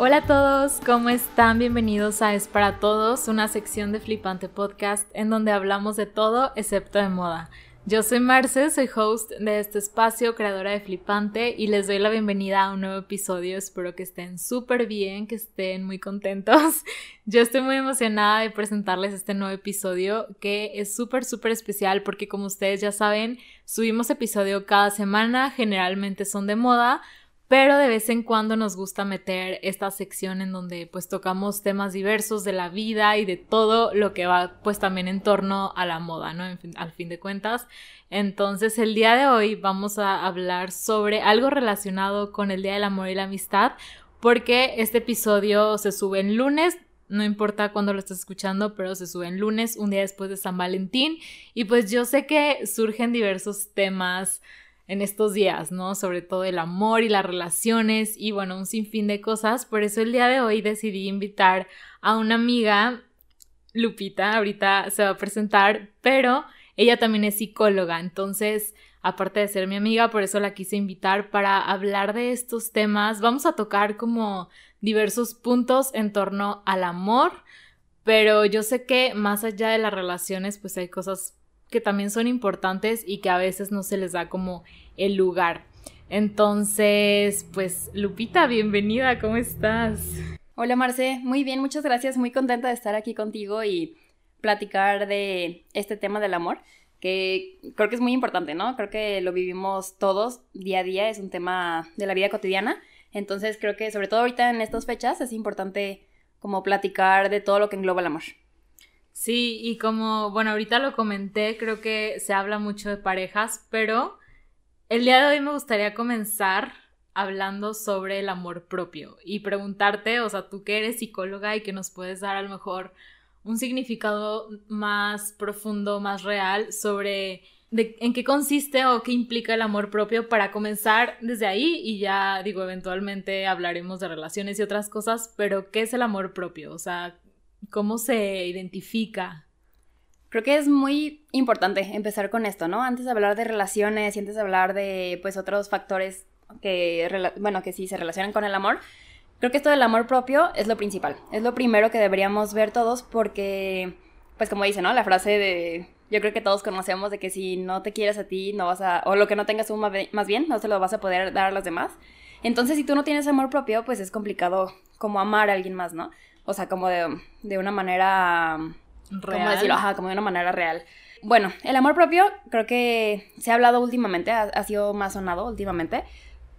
Hola a todos, ¿cómo están? Bienvenidos a Es para Todos, una sección de Flipante Podcast en donde hablamos de todo excepto de moda. Yo soy Marce, soy host de este espacio, creadora de Flipante, y les doy la bienvenida a un nuevo episodio. Espero que estén súper bien, que estén muy contentos. Yo estoy muy emocionada de presentarles este nuevo episodio que es súper, súper especial porque como ustedes ya saben, subimos episodio cada semana, generalmente son de moda, pero de vez en cuando nos gusta meter esta sección en donde pues tocamos temas diversos de la vida y de todo lo que va pues también en torno a la moda, ¿no? al fin de cuentas. Entonces el día de hoy vamos a hablar sobre algo relacionado con el Día del Amor y la Amistad, porque este episodio se sube en lunes, no importa cuándo lo estés escuchando, pero se sube en lunes, un día después de San Valentín, y pues yo sé que surgen diversos temas en estos días, ¿no? Sobre todo el amor y las relaciones y bueno, un sinfín de cosas. Por eso el día de hoy decidí invitar a una amiga, Lupita, ahorita se va a presentar, pero ella también es psicóloga, entonces, aparte de ser mi amiga, por eso la quise invitar para hablar de estos temas. Vamos a tocar como diversos puntos en torno al amor, pero yo sé que más allá de las relaciones, pues hay cosas que también son importantes y que a veces no se les da como el lugar. Entonces, pues Lupita, bienvenida, ¿cómo estás? Hola Marce, muy bien, muchas gracias, muy contenta de estar aquí contigo y platicar de este tema del amor, que creo que es muy importante, ¿no? Creo que lo vivimos todos día a día, es un tema de la vida cotidiana, entonces creo que sobre todo ahorita en estas fechas es importante como platicar de todo lo que engloba el amor. Sí, y como, bueno, ahorita lo comenté, creo que se habla mucho de parejas, pero el día de hoy me gustaría comenzar hablando sobre el amor propio y preguntarte, o sea, tú que eres psicóloga y que nos puedes dar a lo mejor un significado más profundo, más real sobre de en qué consiste o qué implica el amor propio para comenzar desde ahí y ya digo, eventualmente hablaremos de relaciones y otras cosas, pero ¿qué es el amor propio? O sea, ¿Cómo se identifica? Creo que es muy importante empezar con esto, ¿no? Antes de hablar de relaciones y antes de hablar de, pues, otros factores que, bueno, que sí se relacionan con el amor, creo que esto del amor propio es lo principal. Es lo primero que deberíamos ver todos porque, pues, como dice, ¿no? La frase de, yo creo que todos conocemos de que si no te quieres a ti, no vas a, o lo que no tengas tú más bien, no se lo vas a poder dar a los demás. Entonces, si tú no tienes amor propio, pues es complicado como amar a alguien más, ¿no? O sea, como de, una manera... Real. ¿Cómo decirlo? Ajá, como de una manera real. Bueno, el amor propio creo que se ha hablado últimamente, ha, sido más sonado últimamente,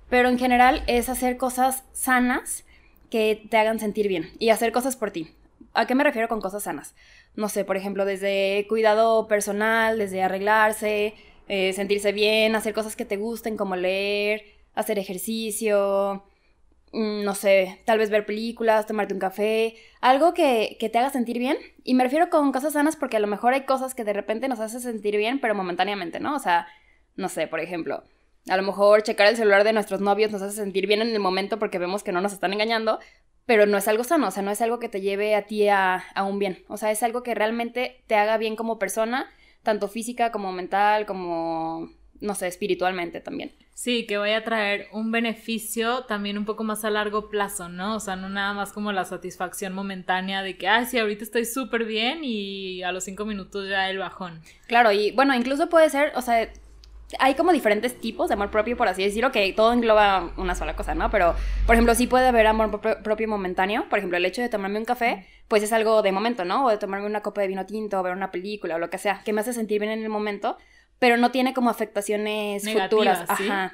pero en general es hacer cosas sanas que te hagan sentir bien y hacer cosas por ti. ¿A qué me refiero con cosas sanas? No sé, por ejemplo, desde cuidado personal, desde arreglarse, eh, sentirse bien, hacer cosas que te gusten como leer, hacer ejercicio, no sé, tal vez ver películas, tomarte un café, algo que, te haga sentir bien. Y me refiero con cosas sanas porque a lo mejor hay cosas que de repente nos hacen sentir bien, pero momentáneamente, ¿no? O sea, no sé, por ejemplo, a lo mejor checar el celular de nuestros novios nos hace sentir bien en el momento porque vemos que no nos están engañando, pero no es algo sano, o sea, no es algo que te lleve a ti a, a un bien, o sea, es algo que realmente te haga bien como persona, tanto física como mental, como, no sé, espiritualmente también. Sí, que vaya a traer un beneficio también un poco más a largo plazo, ¿no? O sea, no nada más como la satisfacción momentánea de que, ay, sí, ahorita estoy súper bien y a los cinco minutos ya el bajón. Claro, y bueno, incluso puede ser, o sea, hay como diferentes tipos de amor propio, por así decirlo, que todo engloba una sola cosa, ¿no? Pero, por ejemplo, sí puede haber amor propio momentáneo. Por ejemplo, el hecho de tomarme un café, pues es algo de momento, ¿no? O de tomarme una copa de vino tinto, o ver una película, o lo que sea, que me hace sentir bien en el momento pero no tiene como afectaciones futuras. Ajá.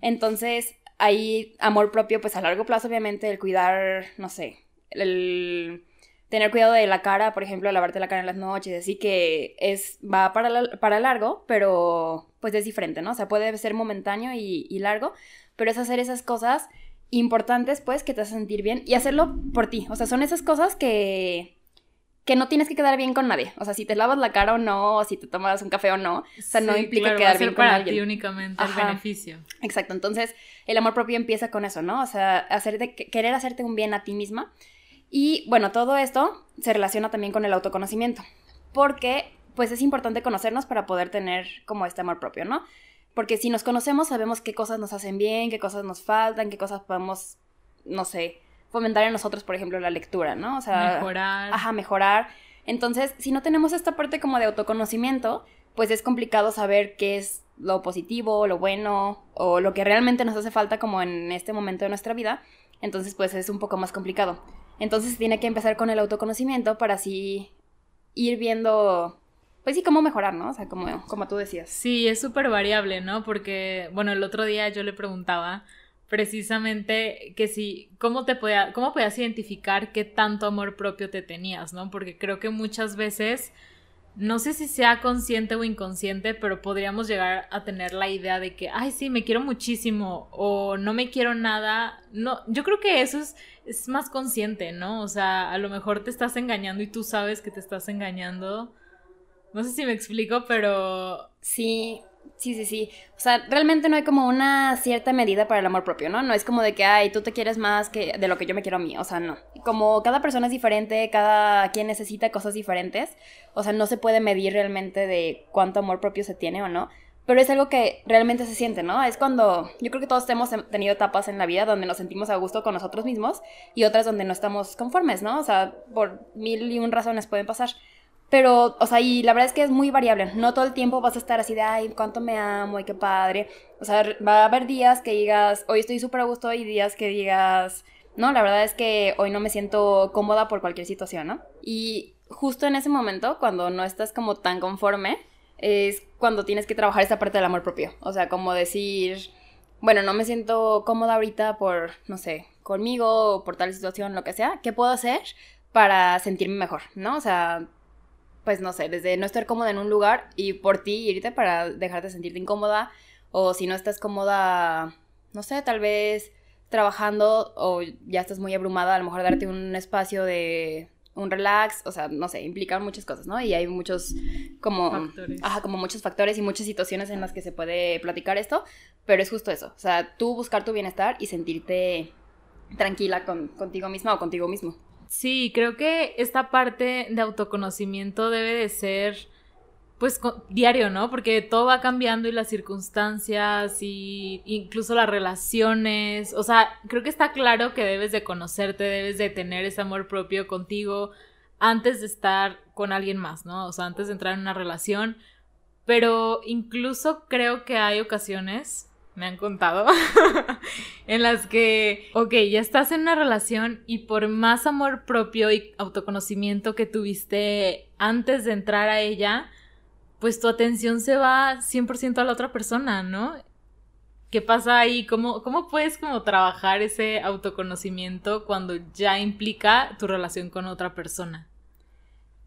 Entonces, hay amor propio, pues a largo plazo, obviamente, el cuidar, no sé, el tener cuidado de la cara, por ejemplo, lavarte la cara en las noches, así que es, va para, para largo, pero pues es diferente, ¿no? O sea, puede ser momentáneo y, y largo, pero es hacer esas cosas importantes, pues, que te hacen sentir bien y hacerlo por ti. O sea, son esas cosas que, que no tienes que quedar bien con nadie. O sea, si te lavas la cara o no, o si te tomas un café o no, o sea, no implica quedar bien con alguien. Ti únicamente el beneficio. Exacto. Entonces, el amor propio empieza con eso, ¿no? O sea, hacer de, querer hacerte un bien a ti misma. Y bueno, todo esto se relaciona también con el autoconocimiento. Porque, pues, es importante conocernos para poder tener como este amor propio, ¿no? Porque si nos conocemos, sabemos qué cosas nos hacen bien, qué cosas nos faltan, qué cosas podemos, no sé, fomentar en nosotros, por ejemplo, la lectura, ¿no? O sea, mejorar. Ajá, mejorar. Entonces, si no tenemos esta parte como de autoconocimiento, pues es complicado saber qué es lo positivo, lo bueno o lo que realmente nos hace falta como en este momento de nuestra vida. Entonces, pues es un poco más complicado. Entonces, tiene que empezar con el autoconocimiento para así ir viendo pues sí, cómo mejorar, ¿no? O sea, como, como tú decías. Sí, es súper variable, ¿no? Porque, bueno, el otro día yo le preguntaba precisamente que si, ¿cómo te podía, cómo podías identificar qué tanto amor propio te tenías, ¿no? Porque creo que muchas veces, no sé si sea consciente o inconsciente, pero podríamos llegar a tener la idea de que, ay, sí, me quiero muchísimo o no me quiero nada. No, yo creo que eso es, es más consciente, ¿no? O sea, a lo mejor te estás engañando y tú sabes que te estás engañando no sé si me explico, pero... Sí, sí, sí, sí. O sea, realmente no hay como una cierta medida para el amor propio, ¿no? No es como de que, ay, tú te quieres más que de lo que yo me quiero a mí. O sea, no. Como cada persona es diferente, cada quien necesita cosas diferentes. O sea, no se puede medir realmente de cuánto amor propio se tiene o no. Pero es algo que realmente se siente, ¿no? Es cuando yo creo que todos hemos tenido etapas en la vida donde nos sentimos a gusto con nosotros mismos y otras donde no estamos conformes, ¿no? O sea, por mil y un razones pueden pasar. Pero, o sea, y la verdad es que es muy variable. No todo el tiempo vas a estar así de, ay, cuánto me amo y qué padre. O sea, va a haber días que digas, hoy estoy súper a gusto y días que digas, no, la verdad es que hoy no me siento cómoda por cualquier situación, ¿no? Y justo en ese momento, cuando no estás como tan conforme, es cuando tienes que trabajar esa parte del amor propio. O sea, como decir, bueno, no me siento cómoda ahorita por, no sé, conmigo o por tal situación, lo que sea. ¿Qué puedo hacer para sentirme mejor, ¿no? O sea, pues no sé, desde no estar cómoda en un lugar y por ti irte para dejarte de sentirte incómoda o si no estás cómoda, no sé, tal vez trabajando o ya estás muy abrumada, a lo mejor darte un espacio de un relax, o sea, no sé, implican muchas cosas, ¿no? Y hay muchos como factores. Ajá, como muchos factores y muchas situaciones en las que se puede platicar esto, pero es justo eso, o sea, tú buscar tu bienestar y sentirte tranquila con, contigo misma o contigo mismo. Sí, creo que esta parte de autoconocimiento debe de ser pues diario, ¿no? Porque todo va cambiando y las circunstancias y incluso las relaciones, o sea, creo que está claro que debes de conocerte, debes de tener ese amor propio contigo antes de estar con alguien más, ¿no? O sea, antes de entrar en una relación, pero incluso creo que hay ocasiones me han contado, en las que, ok, ya estás en una relación y por más amor propio y autoconocimiento que tuviste antes de entrar a ella, pues tu atención se va 100% a la otra persona, ¿no? ¿Qué pasa ahí? ¿Cómo, ¿Cómo puedes como trabajar ese autoconocimiento cuando ya implica tu relación con otra persona?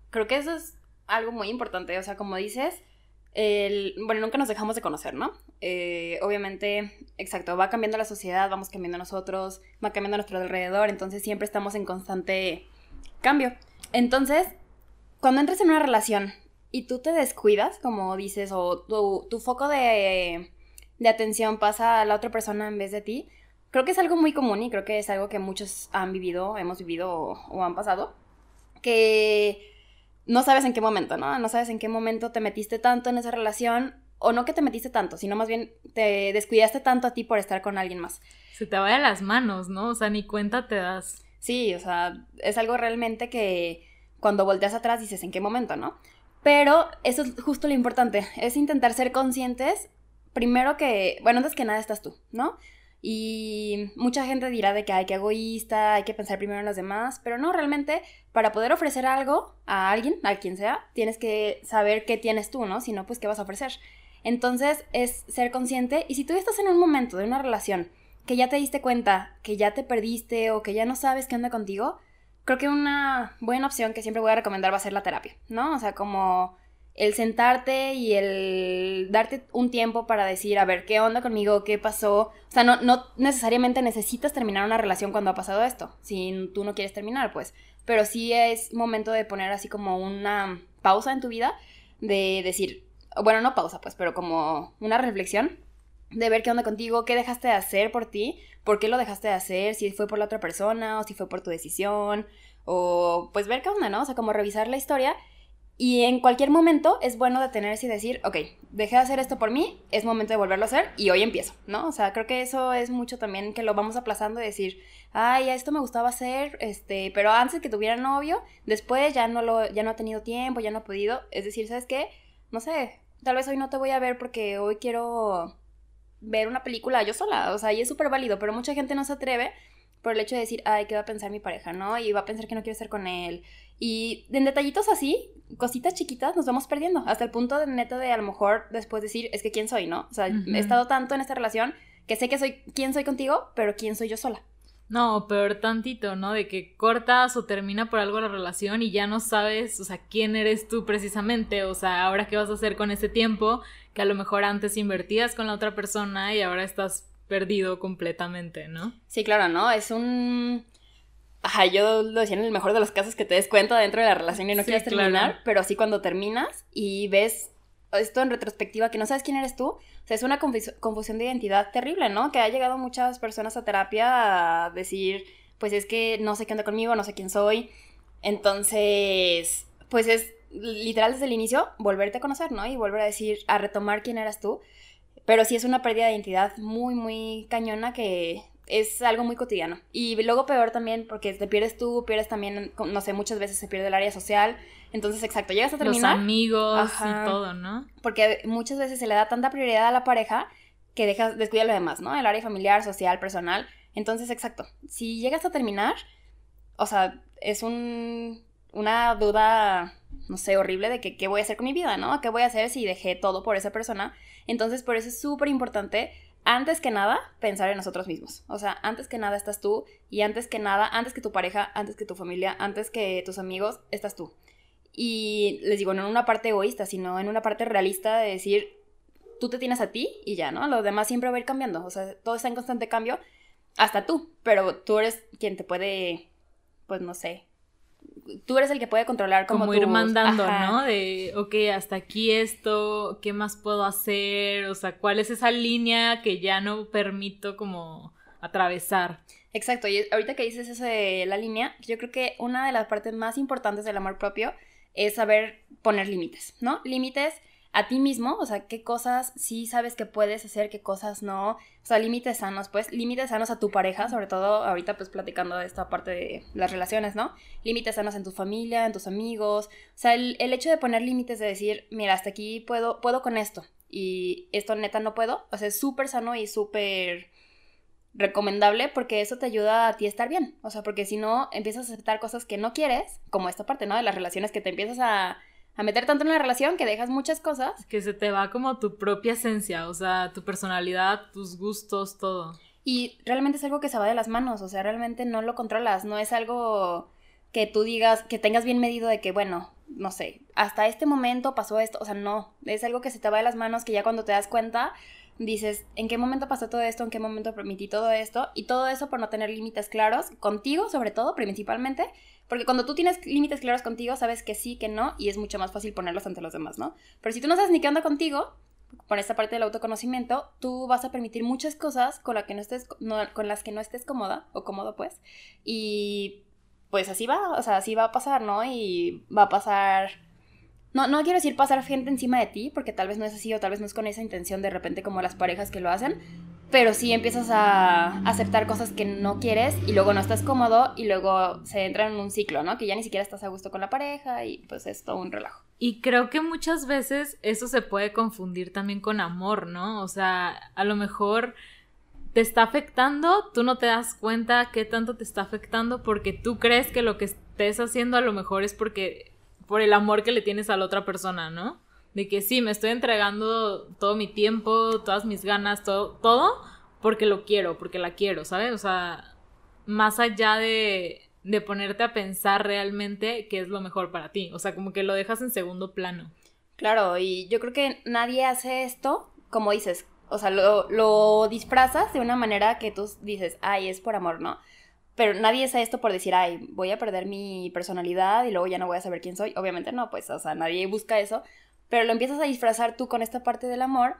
Creo que eso es algo muy importante, o sea, como dices, el, bueno, nunca nos dejamos de conocer, ¿no? Eh, obviamente, exacto, va cambiando la sociedad, vamos cambiando nosotros, va cambiando nuestro alrededor, entonces siempre estamos en constante cambio. Entonces, cuando entras en una relación y tú te descuidas, como dices, o tu, tu foco de, de atención pasa a la otra persona en vez de ti, creo que es algo muy común y creo que es algo que muchos han vivido, hemos vivido o han pasado, que no sabes en qué momento, ¿no? No sabes en qué momento te metiste tanto en esa relación o no que te metiste tanto, sino más bien te descuidaste tanto a ti por estar con alguien más. Se te vaya las manos, ¿no? O sea, ni cuenta te das. Sí, o sea, es algo realmente que cuando volteas atrás dices en qué momento, ¿no? Pero eso es justo lo importante, es intentar ser conscientes, primero que, bueno, antes que nada estás tú, ¿no? Y mucha gente dirá de que hay que egoísta, hay que pensar primero en los demás, pero no, realmente para poder ofrecer algo a alguien, a quien sea, tienes que saber qué tienes tú, ¿no? Si no, pues qué vas a ofrecer. Entonces es ser consciente y si tú estás en un momento de una relación que ya te diste cuenta que ya te perdiste o que ya no sabes qué onda contigo, creo que una buena opción que siempre voy a recomendar va a ser la terapia, ¿no? O sea, como el sentarte y el darte un tiempo para decir, a ver, ¿qué onda conmigo? ¿Qué pasó? O sea, no, no necesariamente necesitas terminar una relación cuando ha pasado esto, si tú no quieres terminar, pues. Pero sí es momento de poner así como una pausa en tu vida, de decir, bueno, no pausa, pues, pero como una reflexión, de ver qué onda contigo, qué dejaste de hacer por ti, por qué lo dejaste de hacer, si fue por la otra persona o si fue por tu decisión, o pues ver qué onda, ¿no? O sea, como revisar la historia Y en cualquier momento es bueno detenerse y decir, ok, dejé de hacer esto por mí, es momento de volverlo a hacer y hoy empiezo, ¿no? O sea, creo que eso es mucho también que lo vamos aplazando y decir, ay, esto me gustaba hacer, este, pero antes que tuviera novio, después ya no lo, ya no ha tenido tiempo, ya no ha podido. Es decir, ¿sabes qué? No sé, tal vez hoy no te voy a ver porque hoy quiero ver una película yo sola, o sea, y es súper válido, pero mucha gente no se atreve por el hecho de decir, ay, ¿qué va a pensar mi pareja, no? Y va a pensar que no quiero estar con él. Y en detallitos así, cositas chiquitas, nos vamos perdiendo, hasta el punto de neta de a lo mejor después decir, es que quién soy, ¿no? O sea, he estado tanto en esta relación que sé que soy quién soy contigo, pero quién soy yo sola. No, peor tantito, ¿no? De que cortas o termina por algo la relación y ya no sabes, o sea, quién eres tú precisamente, o sea, ahora qué vas a hacer con ese tiempo que a lo mejor antes invertías con la otra persona y ahora estás perdido completamente, ¿no? Sí, claro, ¿no? Es un... Ajá, yo lo decía en el mejor de los casos que te des cuenta dentro de la relación y no quieres terminar, pero sí cuando terminas y ves esto en retrospectiva que no sabes quién eres tú, o sea, es una confusión de identidad terrible, ¿no? Que ha llegado muchas personas a terapia a decir, pues es que no sé qué onda conmigo, no sé quién soy. Entonces, pues es literal desde el inicio volverte a conocer, ¿no? Y volver a decir, a retomar quién eras tú. Pero sí es una pérdida de identidad muy, muy cañona que es algo muy cotidiano. Y luego peor también porque te pierdes tú, pierdes también, no sé, muchas veces se pierde el área social. Entonces, exacto, llegas a terminar. Los amigos y todo, ¿no? Porque muchas veces se le da tanta prioridad a la pareja que dejas, descuida lo demás, ¿no? El área familiar, social, personal. Entonces, exacto, si llegas a terminar, o sea, es un, una duda, no sé, horrible de que qué voy a hacer con mi vida, ¿no? ¿Qué voy a hacer si dejé todo por esa persona? Entonces, por eso es súper importante antes que nada, pensar en nosotros mismos. O sea, antes que nada estás tú y antes que nada, antes que tu pareja, antes que tu familia, antes que tus amigos, estás tú. Y les digo, no en una parte egoísta, sino en una parte realista de decir, tú te tienes a ti y ya, ¿no? Lo demás siempre va a ir cambiando. O sea, todo está en constante cambio, hasta tú. Pero tú eres quien te puede, pues no sé, tú eres el que puede controlar como, como ir mandando, ¿no? De, ok, hasta aquí esto, ¿qué más puedo hacer? O sea, ¿cuál es esa línea que ya no permito como atravesar? Exacto, y ahorita que dices eso de la línea, yo creo que una de las partes más importantes del amor propio es saber poner límites, ¿no? Límites a ti mismo, o sea, qué cosas sí sabes que puedes hacer, qué cosas no, o sea, límites sanos, pues, límites sanos a tu pareja, sobre todo ahorita pues platicando de esta parte de las relaciones, ¿no? Límites sanos en tu familia, en tus amigos, o sea, el, hecho de poner límites, de decir, mira, hasta aquí puedo, puedo con esto, y esto neta no puedo, o sea, es súper sano y súper recomendable porque eso te ayuda a ti a estar bien, o sea, porque si no empiezas a aceptar cosas que no quieres, como esta parte, ¿no? De las relaciones que te empiezas a a meter tanto en la relación que dejas muchas cosas. Que se te va como tu propia esencia, o sea, tu personalidad, tus gustos, todo. Y realmente es algo que se va de las manos, o sea, realmente no lo controlas, no es algo que tú digas, que tengas bien medido de que, bueno, no sé, hasta este momento pasó esto, o sea, no, es algo que se te va de las manos que ya cuando te das cuenta dices, ¿en qué momento pasó todo esto? ¿En qué momento permití todo esto? Y todo eso por no tener límites claros, contigo sobre todo, principalmente, porque cuando tú tienes límites claros contigo, sabes que sí, que no, y es mucho más fácil ponerlos ante los demás, ¿no? Pero si tú no sabes ni qué onda contigo, por esta parte del autoconocimiento, tú vas a permitir muchas cosas con, la que no estés, con las que no estés cómoda, o cómodo pues, y pues así va, o sea, así va a pasar, ¿no? Y va a pasar no, no quiero decir pasar gente encima de ti, porque tal vez no es así o tal vez no es con esa intención de repente como las parejas que lo hacen, pero sí empiezas a aceptar cosas que no quieres y luego no estás cómodo y luego se entra en un ciclo, ¿no? Que ya ni siquiera estás a gusto con la pareja y pues es todo un relajo. Y creo que muchas veces eso se puede confundir también con amor, ¿no? O sea, a lo mejor te está afectando, tú no te das cuenta qué tanto te está afectando porque tú crees que lo que estés haciendo a lo mejor es porque por el amor que le tienes a la otra persona, ¿no? De que sí, me estoy entregando todo mi tiempo, todas mis ganas, todo, todo, porque lo quiero, porque la quiero, ¿sabes? O sea, más allá de, de ponerte a pensar realmente qué es lo mejor para ti. O sea, como que lo dejas en segundo plano. Claro, y yo creo que nadie hace esto, como dices, o sea, lo, lo disfrazas de una manera que tú dices, ay, es por amor, ¿no? Pero nadie hace esto por decir, ay, voy a perder mi personalidad y luego ya no voy a saber quién soy. Obviamente no, pues, o sea, nadie busca eso. Pero lo empiezas a disfrazar tú con esta parte del amor,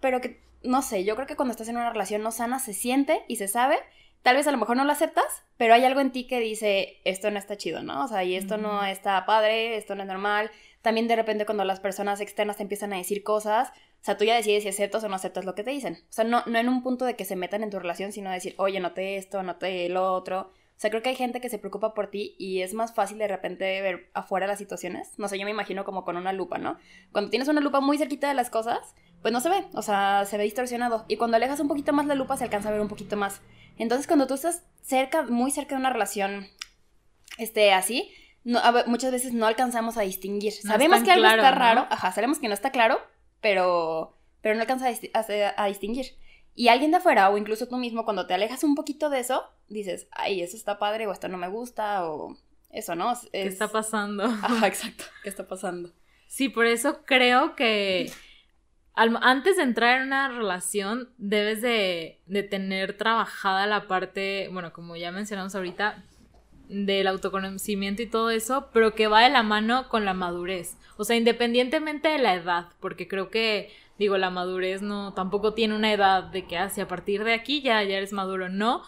pero que, no sé, yo creo que cuando estás en una relación no sana se siente y se sabe. Tal vez a lo mejor no lo aceptas, pero hay algo en ti que dice, esto no está chido, ¿no? O sea, y esto no está padre, esto no es normal. También de repente cuando las personas externas te empiezan a decir cosas, o sea, tú ya decides si aceptas o no aceptas lo que te dicen. O sea, no, no en un punto de que se metan en tu relación, sino decir, oye, noté esto, noté lo otro. O sea, creo que hay gente que se preocupa por ti y es más fácil de repente ver afuera las situaciones. No sé, yo me imagino como con una lupa, ¿no? Cuando tienes una lupa muy cerquita de las cosas, pues no se ve, o sea, se ve distorsionado. Y cuando alejas un poquito más la lupa, se alcanza a ver un poquito más. Entonces, cuando tú estás cerca, muy cerca de una relación, este, así, no, muchas veces no alcanzamos a distinguir. sabemos que algo está raro, ajá, sabemos que no está claro, pero, pero no alcanza a, distinguir. Y alguien de afuera, o incluso tú mismo, cuando te alejas un poquito de eso, dices, ay, eso está padre, o esto no me gusta, o eso, ¿no? ¿Qué está pasando? Ajá, exacto, ¿qué está pasando? Sí, por eso creo que antes de entrar en una relación, debes de, de tener trabajada la parte, bueno, como ya mencionamos ahorita, del autoconocimiento y todo eso, pero que va de la mano con la madurez. O sea, independientemente de la edad, porque creo que, digo, la madurez no, tampoco tiene una edad de que hacia ah, a partir de aquí ya, ya eres maduro, no,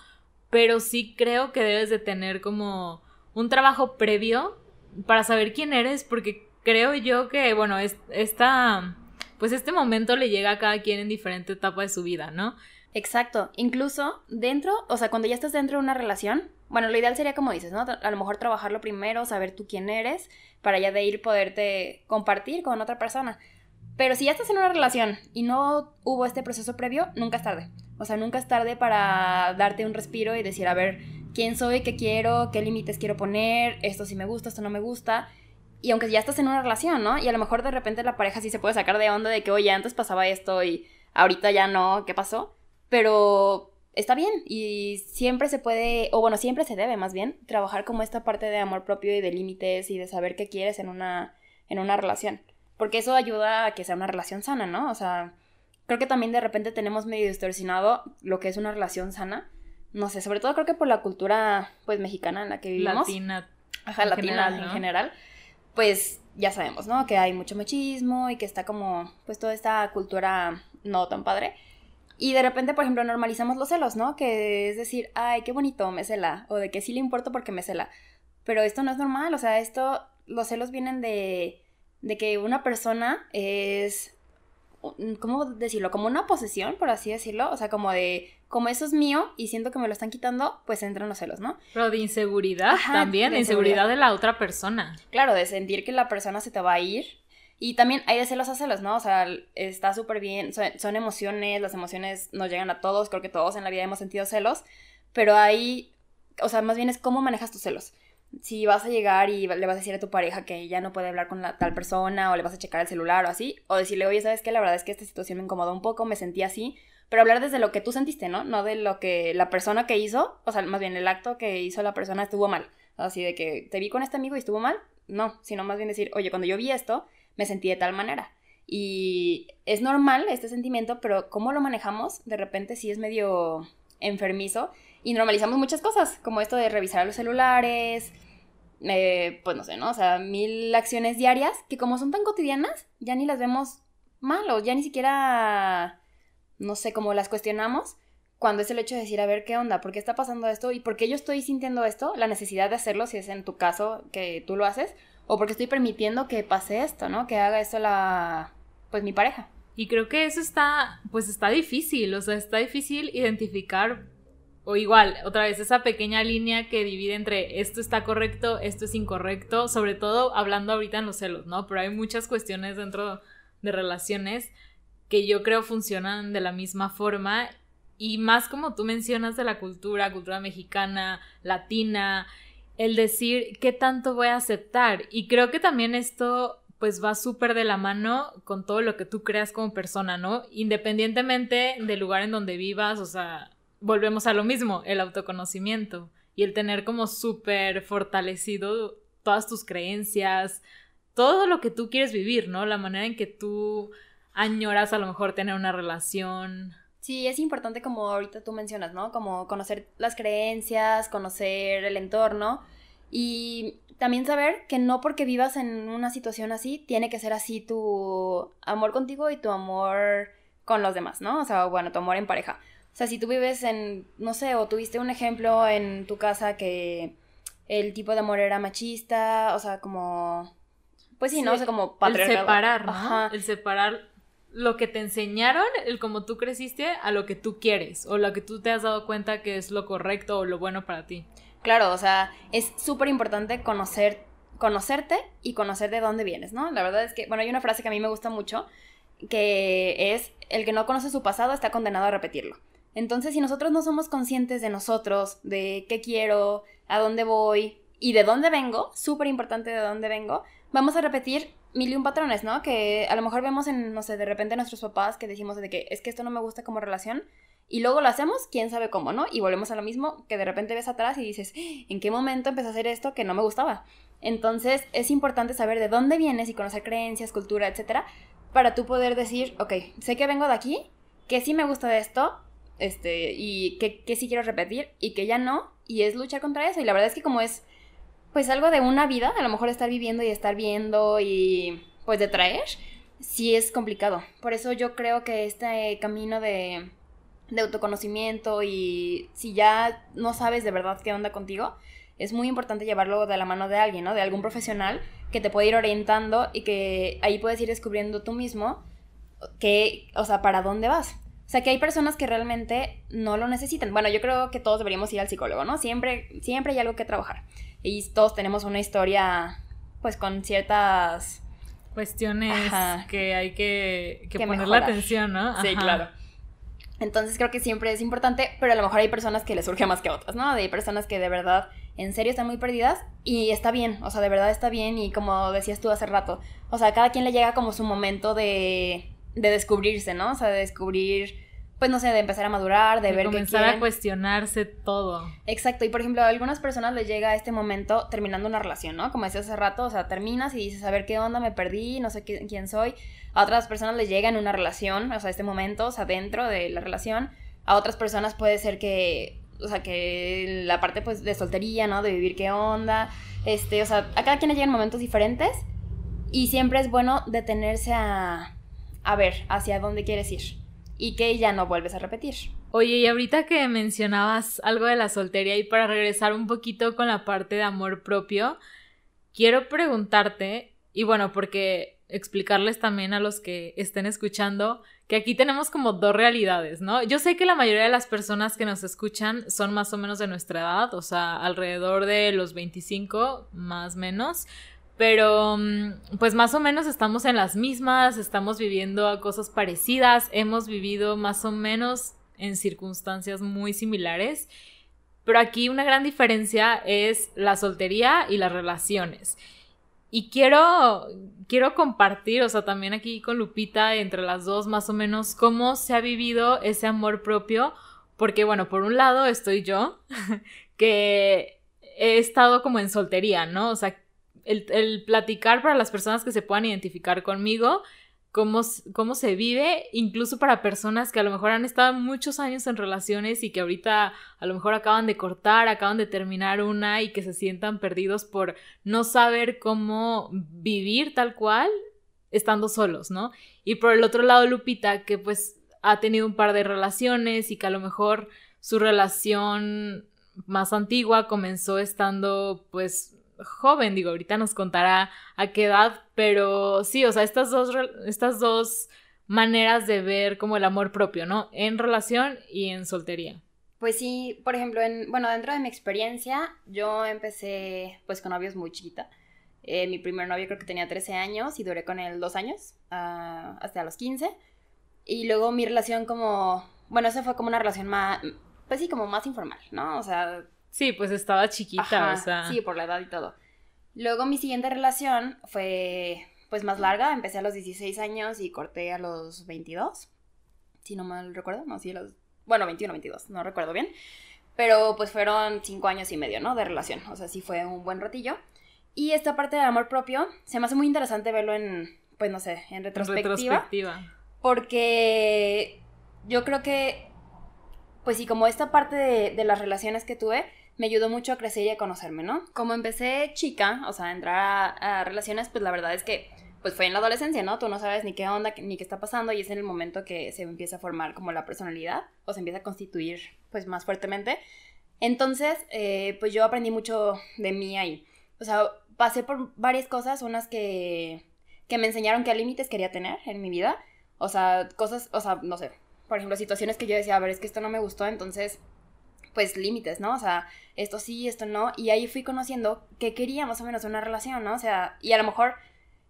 pero sí creo que debes de tener como un trabajo previo para saber quién eres, porque creo yo que, bueno, es, esta, pues este momento le llega a cada quien en diferente etapa de su vida, ¿no? Exacto, incluso dentro, o sea, cuando ya estás dentro de una relación, bueno, lo ideal sería como dices, ¿no? A lo mejor trabajarlo primero, saber tú quién eres, para ya de ir poderte compartir con otra persona. Pero si ya estás en una relación y no hubo este proceso previo, nunca es tarde. O sea, nunca es tarde para darte un respiro y decir, a ver, quién soy, qué quiero, qué límites quiero poner, esto sí me gusta, esto no me gusta. Y aunque ya estás en una relación, ¿no? Y a lo mejor de repente la pareja sí se puede sacar de onda de que, oye, antes pasaba esto y ahorita ya no, ¿qué pasó? Pero está bien y siempre se puede, o bueno, siempre se debe más bien, trabajar como esta parte de amor propio y de límites y de saber qué quieres en una, en una relación. Porque eso ayuda a que sea una relación sana, ¿no? O sea, creo que también de repente tenemos medio distorsionado lo que es una relación sana. No sé, sobre todo creo que por la cultura, pues, mexicana en la que vivimos. Latina. Ajá, latina en general. Pues ya sabemos, ¿no? Que hay mucho machismo y que está como, pues, toda esta cultura no tan padre. Y de repente, por ejemplo, normalizamos los celos, ¿no? Que es decir, ay, qué bonito, me cela. O de que sí le importa porque me cela. Pero esto no es normal, o sea, esto, los celos vienen de, de que una persona es, ¿cómo decirlo? Como una posesión, por así decirlo. O sea, como de, como eso es mío y siento que me lo están quitando, pues entran los celos, ¿no? Pero de inseguridad también, de inseguridad de la otra persona. Claro, de sentir que la persona se te va a ir y también hay de celos a celos, ¿no? O sea, está súper bien, son, emociones, las emociones nos llegan a todos, creo que todos en la vida hemos sentido celos, pero hay, o sea, más bien es cómo manejas tus celos. Si vas a llegar y le vas a decir a tu pareja que ya no puede hablar con la, tal persona, o le vas a checar el celular o así, o decirle, oye, ¿sabes qué? La verdad es que esta situación me incomodó un poco, me sentí así, pero hablar desde lo que tú sentiste, ¿no? No de lo que la persona que hizo, o sea, más bien el acto que hizo la persona estuvo mal. Así de que te vi con este amigo y estuvo mal, no, sino más bien decir, oye, cuando yo vi esto, me sentí de tal manera. Y es normal este sentimiento, pero cómo lo manejamos, de repente sí es medio enfermizo y normalizamos muchas cosas, como esto de revisar los celulares, eh, pues no sé, ¿no? O sea, mil acciones diarias que como son tan cotidianas, ya ni las vemos mal o ya ni siquiera, no sé, cómo las cuestionamos cuando es el hecho de decir, a ver, ¿qué onda? ¿Por qué está pasando esto? ¿Y por qué yo estoy sintiendo esto? La necesidad de hacerlo, si es en tu caso que tú lo haces, o porque estoy permitiendo que pase esto, ¿no? Que haga esto la, pues mi pareja. Y creo que eso está, pues está difícil, o sea, está difícil identificar, o igual, otra vez, esa pequeña línea que divide entre esto está correcto, esto es incorrecto, sobre todo hablando ahorita en los celos, ¿no? Pero hay muchas cuestiones dentro de relaciones que yo creo funcionan de la misma forma y más como tú mencionas de la cultura, cultura mexicana, latina, el decir qué tanto voy a aceptar. Y creo que también esto pues va súper de la mano con todo lo que tú creas como persona, ¿no? Independientemente del lugar en donde vivas, o sea, volvemos a lo mismo, el autoconocimiento y el tener como súper fortalecido todas tus creencias, todo lo que tú quieres vivir, ¿no? La manera en que tú añoras a lo mejor tener una relación, Sí, es importante como ahorita tú mencionas, ¿no? Como conocer las creencias, conocer el entorno y también saber que no porque vivas en una situación así, tiene que ser así tu amor contigo y tu amor con los demás, ¿no? O sea, bueno, tu amor en pareja. O sea, si tú vives en, no sé, o tuviste un ejemplo en tu casa que el tipo de amor era machista, o sea, como pues sí, ¿no? O sea, como El separar, ¿no? El separar lo que te enseñaron, el cómo tú creciste, a lo que tú quieres, o lo que tú te has dado cuenta que es lo correcto o lo bueno para ti. Claro, o sea, es súper importante conocer, conocerte y conocer de dónde vienes, ¿no? La verdad es que, bueno, hay una frase que a mí me gusta mucho, que es, el que no conoce su pasado está condenado a repetirlo. Entonces, si nosotros no somos conscientes de nosotros, de qué quiero, a dónde voy y de dónde vengo, súper importante de dónde vengo, vamos a repetir mil y un patrones, ¿no? Que a lo mejor vemos en, no sé, de repente nuestros papás que decimos de que es que esto no me gusta como relación y luego lo hacemos, quién sabe cómo, ¿no? Y volvemos a lo mismo que de repente ves atrás y dices, ¿en qué momento empecé a hacer esto que no me gustaba? Entonces es importante saber de dónde vienes y conocer creencias, cultura, etcétera, para tú poder decir, ok, sé que vengo de aquí, que sí me gusta de esto, este, y que, que sí quiero repetir, y que ya no, y es luchar contra eso. Y la verdad es que como es pues algo de una vida, a lo mejor estar viviendo y estar viendo y pues de traer, sí es complicado. Por eso yo creo que este camino de, de autoconocimiento y si ya no sabes de verdad qué onda contigo, es muy importante llevarlo de la mano de alguien, ¿no? De algún profesional que te puede ir orientando y que ahí puedes ir descubriendo tú mismo que, o sea, para dónde vas. O sea, que hay personas que realmente no lo necesitan. Bueno, yo creo que todos deberíamos ir al psicólogo, ¿no? Siempre, siempre hay algo que trabajar. Y todos tenemos una historia, pues, con ciertas... Cuestiones que hay que, que, poner la atención, ¿no? Sí, claro. Entonces creo que siempre es importante, pero a lo mejor hay personas que les surge más que otras, ¿no? Hay personas que de verdad, en serio, están muy perdidas y está bien, o sea, de verdad está bien y como decías tú hace rato, o sea, a cada quien le llega como su momento de, de descubrirse, ¿no? O sea, de descubrir, pues no sé, de empezar a madurar, de, ver comenzar a cuestionarse todo. Exacto, y por ejemplo, a algunas personas les llega este momento terminando una relación, ¿no? Como decía hace rato, o sea, terminas y dices, a ver qué onda, me perdí, no sé quién soy. A otras personas les llega en una relación, o sea, este momento, o sea, dentro de la relación. A otras personas puede ser que, o sea, que la parte pues de soltería, ¿no? De vivir qué onda. Este, o sea, a cada quien le llegan momentos diferentes y siempre es bueno detenerse a a ver hacia dónde quieres ir y que ya no vuelves a repetir. Oye, y ahorita que mencionabas algo de la soltería y para regresar un poquito con la parte de amor propio, quiero preguntarte, y bueno, porque explicarles también a los que estén escuchando que aquí tenemos como dos realidades, ¿no? Yo sé que la mayoría de las personas que nos escuchan son más o menos de nuestra edad, o sea, alrededor de los 25, más o menos, pero mm, pues más o menos estamos en las mismas, estamos viviendo cosas parecidas, hemos vivido más o menos en circunstancias muy similares, pero aquí una gran diferencia es la soltería y las relaciones. Y quiero, quiero compartir, o sea, también aquí con Lupita, entre las dos, más o menos, cómo se ha vivido ese amor propio, porque bueno, por un lado estoy yo, que he estado como en soltería, ¿no? O sea, el, platicar para las personas que se puedan identificar conmigo, cómo, cómo se vive, incluso para personas que a lo mejor han estado muchos años en relaciones y que ahorita a lo mejor acaban de cortar, acaban de terminar una y que se sientan perdidos por no saber cómo vivir tal cual estando solos, ¿no? Y por el otro lado, Lupita, que pues ha tenido un par de relaciones y que a lo mejor su relación más antigua comenzó estando pues joven, digo, ahorita nos contará a qué edad, pero sí, o sea, estas dos, estas dos maneras de ver como el amor propio, ¿no? En relación y en soltería. Pues sí, por ejemplo, en, bueno, dentro de mi experiencia, yo empecé pues con novios muy chiquita. Eh, mi primer novio creo que tenía 13 años y duré con él dos años, uh, hasta los 15. Y luego mi relación como, bueno, esa fue como una relación más, pues sí, como más informal, ¿no? O sea, Sí, pues estaba chiquita, o sea. Sí, por la edad y todo. Luego mi siguiente relación fue pues más larga, empecé a los 16 años y corté a los 22. Si no mal recuerdo, no, sí, a los bueno, 21, 22, no recuerdo bien. Pero pues fueron 5 años y medio, ¿no? De relación, o sea, sí fue un buen ratillo. Y esta parte del amor propio se me hace muy interesante verlo en, pues no sé, en retrospectiva. Retrospectiva. Porque yo creo que, pues sí, como esta parte de, de las relaciones que tuve, me ayudó mucho a crecer y a conocerme, ¿no? Como empecé chica, o sea, a entrar a, relaciones, pues la verdad es que pues fue en la adolescencia, ¿no? Tú no sabes ni qué onda, ni qué está pasando y es en el momento que se empieza a formar como la personalidad o se empieza a constituir pues más fuertemente. Entonces, eh, pues yo aprendí mucho de mí ahí. O sea, pasé por varias cosas, unas que, que me enseñaron qué límites quería tener en mi vida. O sea, cosas, o sea, no sé, por ejemplo, situaciones que yo decía, a ver, es que esto no me gustó, entonces, pues límites, ¿no? O sea, esto sí, esto no. Y ahí fui conociendo que quería más o menos una relación, ¿no? O sea, y a lo mejor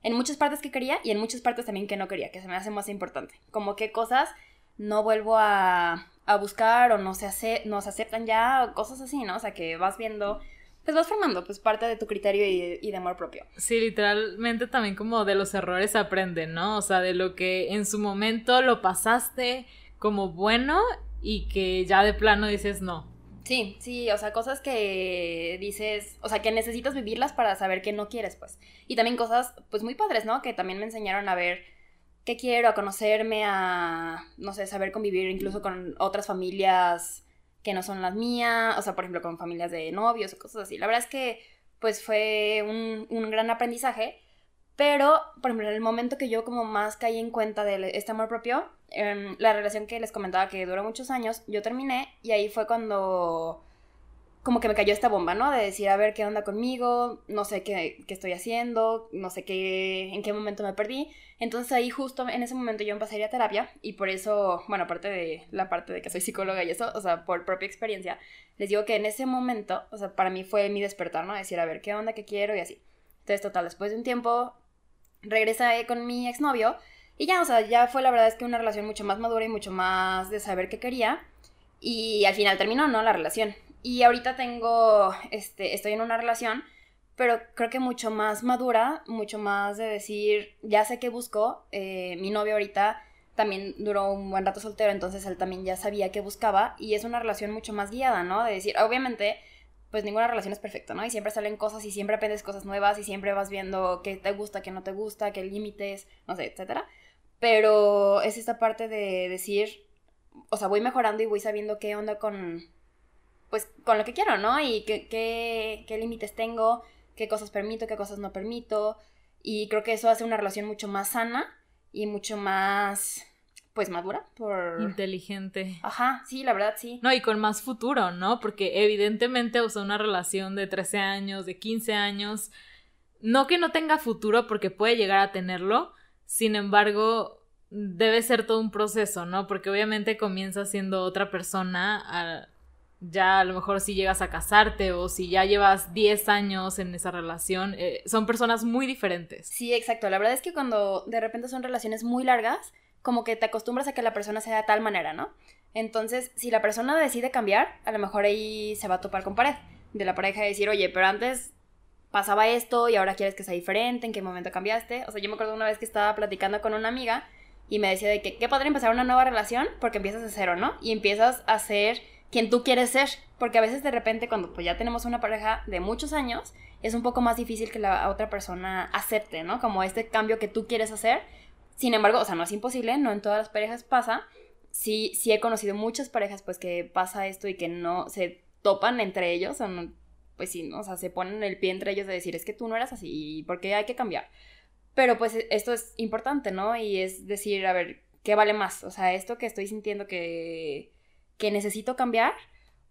en muchas partes que quería y en muchas partes también que no quería, que se me hace más importante. Como qué cosas no vuelvo a, a buscar o no se, hace, no se aceptan ya, o cosas así, ¿no? O sea, que vas viendo pues vas formando pues parte de tu criterio y, y, de amor propio. Sí, literalmente también como de los errores aprenden, ¿no? O sea, de lo que en su momento lo pasaste como bueno y que ya de plano dices no. Sí, sí, o sea, cosas que dices, o sea, que necesitas vivirlas para saber que no quieres, pues. Y también cosas, pues muy padres, ¿no? Que también me enseñaron a ver qué quiero, a conocerme, a, no sé, saber convivir incluso con otras familias que no son las mías, o sea, por ejemplo, con familias de novios o cosas así. La verdad es que, pues fue un, un gran aprendizaje, pero, por ejemplo, en el momento que yo como más caí en cuenta de este amor propio, em, la relación que les comentaba que duró muchos años, yo terminé y ahí fue cuando como que me cayó esta bomba, ¿no? De decir, a ver qué onda conmigo, no sé qué, qué, estoy haciendo, no sé qué, en qué momento me perdí. Entonces ahí justo en ese momento yo empecé a ir a terapia y por eso, bueno, aparte de la parte de que soy psicóloga y eso, o sea, por propia experiencia, les digo que en ese momento, o sea, para mí fue mi despertar, ¿no? Decir, a ver qué onda, qué quiero y así. Entonces, total, después de un tiempo regresé con mi exnovio y ya, o sea, ya fue la verdad es que una relación mucho más madura y mucho más de saber qué quería. Y al final terminó, ¿no? La relación. Y ahorita tengo, este, estoy en una relación, pero creo que mucho más madura, mucho más de decir, ya sé qué busco. Eh, mi novio ahorita también duró un buen rato soltero, entonces él también ya sabía qué buscaba. Y es una relación mucho más guiada, ¿no? De decir, obviamente pues ninguna relación es perfecta, ¿no? Y siempre salen cosas y siempre aprendes cosas nuevas y siempre vas viendo qué te gusta, qué no te gusta, qué límites, no sé, etcétera. Pero es esta parte de decir, o sea, voy mejorando y voy sabiendo qué onda con, pues, con lo que quiero, ¿no? Y qué, qué, qué límites tengo, qué cosas permito, qué cosas no permito. Y creo que eso hace una relación mucho más sana y mucho más pues madura por inteligente. Ajá, sí, la verdad sí. No, y con más futuro, ¿no? Porque evidentemente, o sea, una relación de 13 años, de 15 años, no que no tenga futuro porque puede llegar a tenerlo, sin embargo, debe ser todo un proceso, ¿no? Porque obviamente comienza siendo otra persona, ya a lo mejor si llegas a casarte o si ya llevas 10 años en esa relación, eh, son personas muy diferentes. Sí, exacto. La verdad es que cuando de repente son relaciones muy largas, como que te acostumbras a que la persona sea de tal manera, ¿no? Entonces, si la persona decide cambiar, a lo mejor ahí se va a topar con pared de la pareja y decir, oye, pero antes pasaba esto y ahora quieres que sea diferente, ¿en qué momento cambiaste? O sea, yo me acuerdo una vez que estaba platicando con una amiga y me decía de que qué padre empezar una nueva relación porque empiezas de cero, ¿no? Y empiezas a ser quien tú quieres ser, porque a veces de repente cuando pues ya tenemos una pareja de muchos años, es un poco más difícil que la otra persona acepte, ¿no? Como este cambio que tú quieres hacer sin embargo, o sea, no es imposible, no en todas las parejas pasa. Sí, sí he conocido muchas parejas pues que pasa esto y que no se topan entre ellos, o no, pues sí, o sea, se ponen el pie entre ellos de decir, es que tú no eras así, ¿por qué hay que cambiar? Pero pues esto es importante, ¿no? Y es decir, a ver, ¿qué vale más? O sea, esto que estoy sintiendo que, que necesito cambiar,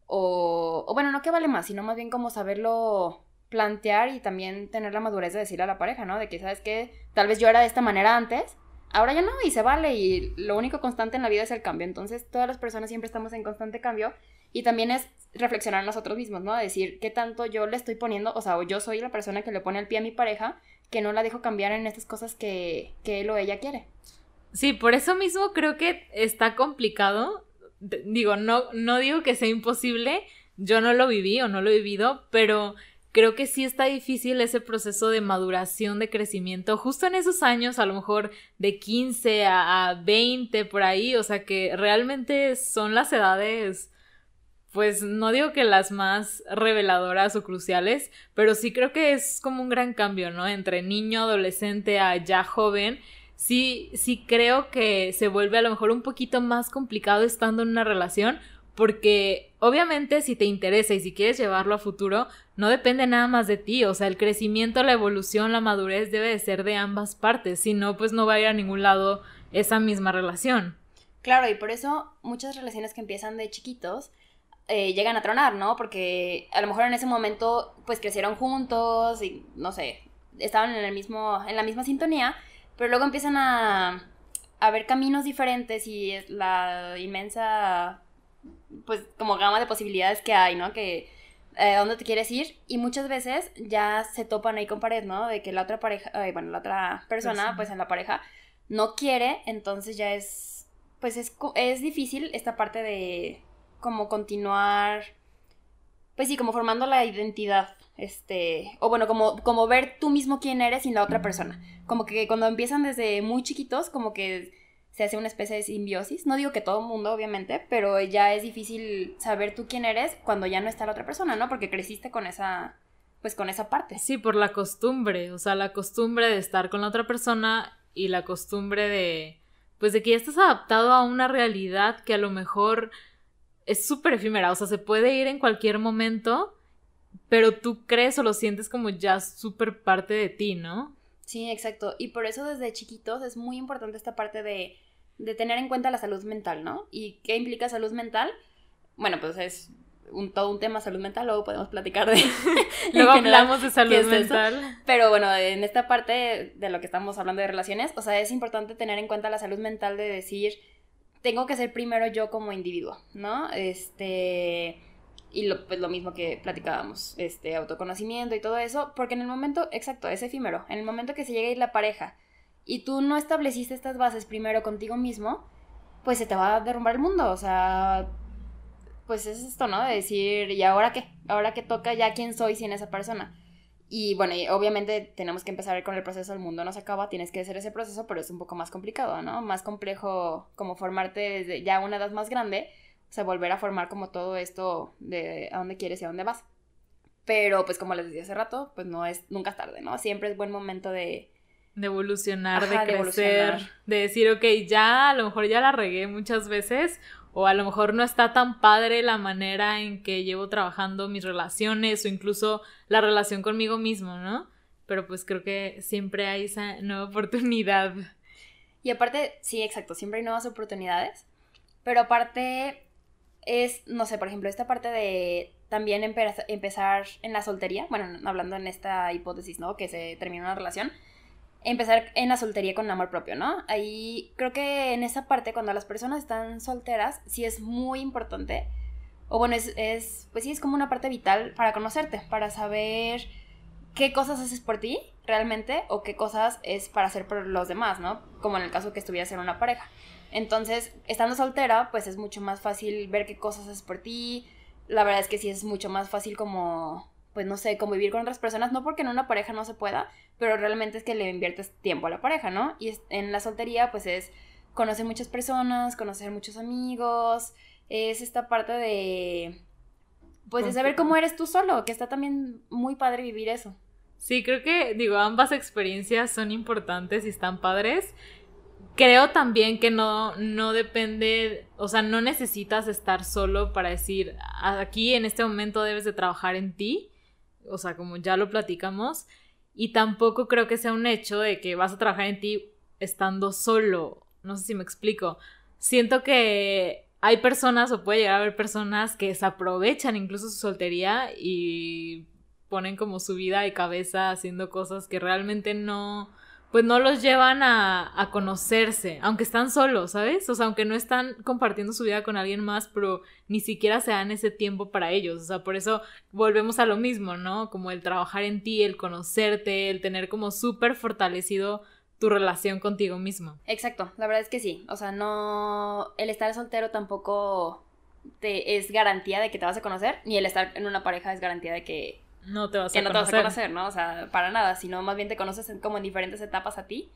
o, o bueno, no que vale más, sino más bien como saberlo plantear y también tener la madurez de decirle a la pareja, ¿no? De que, ¿sabes qué? Tal vez yo era de esta manera antes, ahora ya no, y se vale, y lo único constante en la vida es el cambio. Entonces, todas las personas siempre estamos en constante cambio, y también es reflexionar nosotros mismos, ¿no? Decir qué tanto yo le estoy poniendo, o sea, o yo soy la persona que le pone el pie a mi pareja, que no la dejo cambiar en estas cosas que, que él o ella quiere. Sí, por eso mismo creo que está complicado. Digo, no, no digo que sea imposible, yo no lo viví o no lo he vivido, pero creo que sí está difícil ese proceso de maduración, de crecimiento, justo en esos años, a lo mejor de 15 a, 20 por ahí, o sea que realmente son las edades pues no digo que las más reveladoras o cruciales, pero sí creo que es como un gran cambio, ¿no? Entre niño, adolescente a ya joven. Sí, sí creo que se vuelve a lo mejor un poquito más complicado estando en una relación, porque obviamente si te interesa y si quieres llevarlo a futuro, no depende nada más de ti, o sea, el crecimiento, la evolución, la madurez debe de ser de ambas partes, si no, pues no va a ir a ningún lado esa misma relación. Claro, y por eso muchas relaciones que empiezan de chiquitos, eh, llegan a tronar, ¿no? Porque a lo mejor en ese momento pues crecieron juntos y no sé, estaban en el mismo en la misma sintonía, pero luego empiezan a a ver caminos diferentes y la inmensa pues como gama de posibilidades que hay, ¿no? Que eh, dónde te quieres ir y muchas veces ya se topan ahí con pared, ¿no? De que la otra pareja, eh, bueno, la otra persona, pues en la pareja no quiere, entonces ya es, pues es, es difícil esta parte de como continuar, pues sí, como formando la identidad, este, o bueno, como, como ver tú mismo quién eres sin la otra persona. Como que cuando empiezan desde muy chiquitos, como que se hace una especie de simbiosis. No digo que todo el mundo, obviamente, pero ya es difícil saber tú quién eres cuando ya no está la otra persona, ¿no? Porque creciste con esa, pues con esa parte. Sí, por la costumbre, o sea, la costumbre de estar con la otra persona y la costumbre de, pues de que ya estás adaptado a una realidad que a lo mejor es súper efímera, o sea, se puede ir en cualquier momento, pero tú crees o lo sientes como ya súper parte de ti, ¿no? Sí, exacto. Y por eso desde chiquitos es muy importante esta parte de, de tener en cuenta la salud mental, ¿no? ¿Y qué implica salud mental? Bueno, pues es un, todo un tema salud mental, luego podemos platicar de... luego hablamos de salud mental. Pero bueno, en esta parte de lo que estamos hablando de relaciones, o sea, es importante tener en cuenta la salud mental de decir, tengo que ser primero yo como individuo, ¿no? Este y lo, pues lo mismo que platicábamos, este autoconocimiento y todo eso, porque en el momento, exacto, es efímero, en el momento que se llega a ir la pareja y tú no estableciste estas bases primero contigo mismo, pues se te va a derrumbar el mundo, o sea, pues es esto, ¿no? De decir, ¿y ahora qué? ¿Ahora qué toca ya quién soy sin esa persona? Y bueno, obviamente tenemos que empezar con el proceso, el mundo no se acaba, tienes que hacer ese proceso, pero es un poco más complicado, ¿no? Más complejo como formarte desde ya una edad más grande, o sea, volver a formar como todo esto de a dónde quieres y a dónde vas. Pero pues como les decía hace rato, pues no es, nunca es tarde, ¿no? Siempre es buen momento de... De evolucionar, de crecer, de, decir, ok, ya a lo mejor ya la regué muchas veces o a lo mejor no está tan padre la manera en que llevo trabajando mis relaciones o incluso la relación conmigo mismo, ¿no? Pero pues creo que siempre hay esa nueva oportunidad. Y aparte, sí, exacto, siempre hay nuevas oportunidades, pero aparte es, no sé, por ejemplo, esta parte de también empezar en la soltería, bueno, hablando en esta hipótesis, ¿no? Que se termina una relación, empezar en la soltería con amor propio, ¿no? Ahí creo que en esa parte, cuando las personas están solteras, sí es muy importante, o bueno, es, es pues sí, es como una parte vital para conocerte, para saber qué cosas haces por ti realmente o qué cosas es para hacer por los demás, ¿no? Como en el caso que estuvieras en una pareja. Entonces, estando soltera, pues es mucho más fácil ver qué cosas haces por ti. La verdad es que sí es mucho más fácil como, pues no sé, convivir con otras personas, no porque en una pareja no se pueda, pero realmente es que le inviertes tiempo a la pareja, ¿no? Y en la soltería, pues es conocer muchas personas, conocer muchos amigos, es esta parte de, pues de saber cómo eres tú solo, que está también muy padre vivir eso. Sí, creo que, digo, ambas experiencias son importantes y están padres creo también que no, no depende, o sea, no necesitas estar solo para decir, aquí en este momento debes de trabajar en ti, o sea, como ya lo platicamos, y tampoco creo que sea un hecho de que vas a trabajar en ti estando solo, no sé si me explico, siento que hay personas o puede llegar a haber personas que se aprovechan incluso su soltería y ponen como su vida y cabeza haciendo cosas que realmente no pues no los llevan a, conocerse, aunque están solos, ¿sabes? O sea, aunque no están compartiendo su vida con alguien más, pero ni siquiera se dan ese tiempo para ellos. O sea, por eso volvemos a lo mismo, ¿no? Como el trabajar en ti, el conocerte, el tener como súper fortalecido tu relación contigo mismo. Exacto, la verdad es que sí. O sea, no. El estar soltero tampoco te es garantía de que te vas a conocer, ni el estar en una pareja es garantía de que no te vas a que no te vas a conocer, ¿no? O sea, para nada, sino más bien te conoces como en diferentes etapas a ti.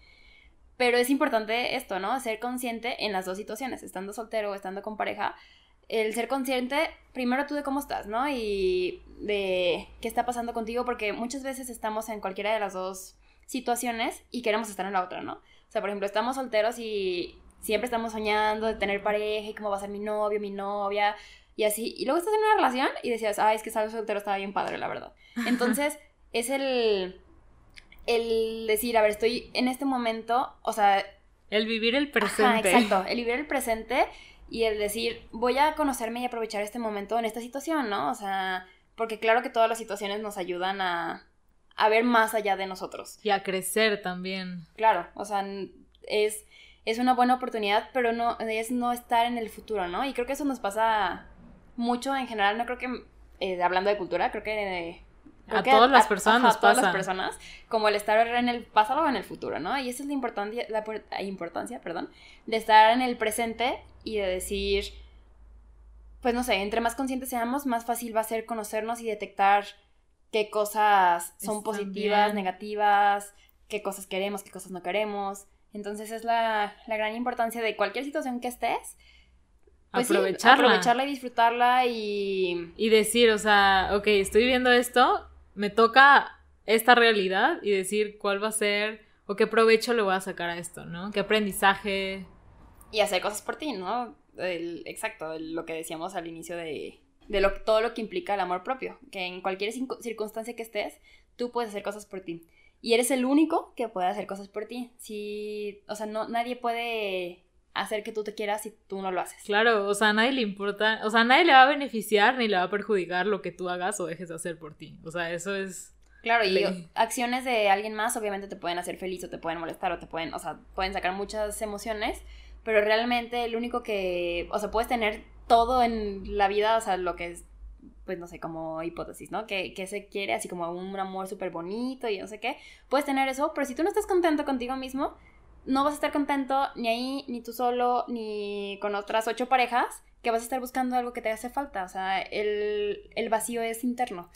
Pero es importante esto, ¿no? Ser consciente en las dos situaciones, estando soltero o estando con pareja. El ser consciente, primero tú de cómo estás, ¿no? Y de qué está pasando contigo, porque muchas veces estamos en cualquiera de las dos situaciones y queremos estar en la otra, ¿no? O sea, por ejemplo, estamos solteros y siempre estamos soñando de tener pareja y cómo va a ser mi novio, mi novia, y así. Y luego estás en una relación y decías, ay, es que estar soltero estaba bien padre, la verdad. Entonces, es el, el decir, a ver, estoy en este momento, o sea... El vivir el presente. exacto, el vivir el presente y el decir, voy a conocerme y aprovechar este momento en esta situación, ¿no? O sea, porque claro que todas las situaciones nos ayudan a, a ver más allá de nosotros. Y a crecer también. Claro, o sea, es, es una buena oportunidad, pero no, es no estar en el futuro, ¿no? Y creo que eso nos pasa mucho en general, no creo que, eh, hablando de cultura, creo que... a todas las personas nos pasa. A todas las personas, como el estar en el pasado o en el futuro, ¿no? Y esa es la importancia, la importancia, perdón, de estar en el presente y de decir, pues no sé, entre más conscientes seamos, más fácil va a ser conocernos y detectar qué cosas son positivas, negativas, qué cosas queremos, qué cosas no queremos. Entonces es la, gran importancia de cualquier situación que estés. Pues aprovecharla. aprovecharla y disfrutarla y... Y decir, o sea, ok, estoy viendo esto, me toca esta realidad y decir cuál va a ser o qué provecho le voy a sacar a esto, ¿no? ¿Qué aprendizaje y hacer cosas por ti, ¿no? El, exacto, lo que decíamos al inicio de, de lo, todo lo que implica el amor propio, que en cualquier circunstancia que estés, tú puedes hacer cosas por ti. Y eres el único que puede hacer cosas por ti. Si, o sea, no, nadie puede hacer que tú te quieras si tú no lo haces. Claro, o sea, a nadie le importa, o sea, a nadie le va a beneficiar ni le va a perjudicar lo que tú hagas o dejes de hacer por ti. O sea, eso es... Claro, y acciones de alguien más obviamente te pueden hacer feliz o te pueden molestar o te pueden, o sea, pueden sacar muchas emociones, pero realmente el único que, o sea, puedes tener todo en la vida, o sea, lo que es, pues no sé, como hipótesis, ¿no? Que, que se quiere así como un amor súper bonito y no sé qué, puedes tener eso, pero si tú no estás contento contigo mismo, no vas a estar contento ni ahí, ni tú solo, ni con otras ocho parejas, que vas a estar buscando algo que te hace falta, o sea, el, el vacío es interno.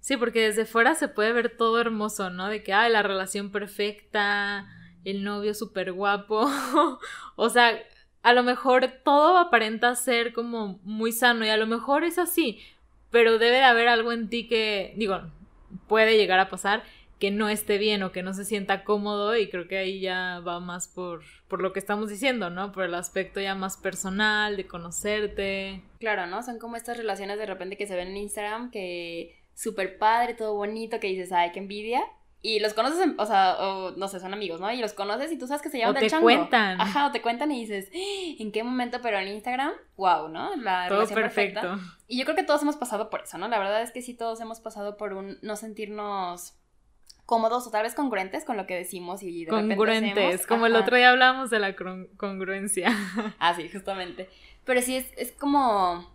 Sí, porque desde fuera se puede ver todo hermoso, ¿no? De que, ay, la relación perfecta, el novio súper guapo. o sea, a lo mejor todo aparenta ser como muy sano y a lo mejor es así, pero debe de haber algo en ti que, digo, puede llegar a pasar que no esté bien o que no se sienta cómodo y creo que ahí ya va más por, por lo que estamos diciendo, ¿no? Por el aspecto ya más personal, de conocerte. Claro, ¿no? Son como estas relaciones de repente que se ven en Instagram que súper padre, todo bonito, que dices, ay, qué envidia, y los conoces, o sea, o, no sé, son amigos, ¿no? Y los conoces y tú sabes que se llaman o te cuentan. Ajá, o te cuentan y dices, ¡Ah! ¿en qué momento? Pero en Instagram, wow, ¿no? La Todo perfecto. Y yo creo que todos hemos pasado por eso, ¿no? La verdad es que sí, todos hemos pasado por un no sentirnos cómodos o tal vez congruentes con lo que decimos y de Congruentes, como el otro día hablamos de la congruencia. ah, sí, justamente. Pero sí, es, es como,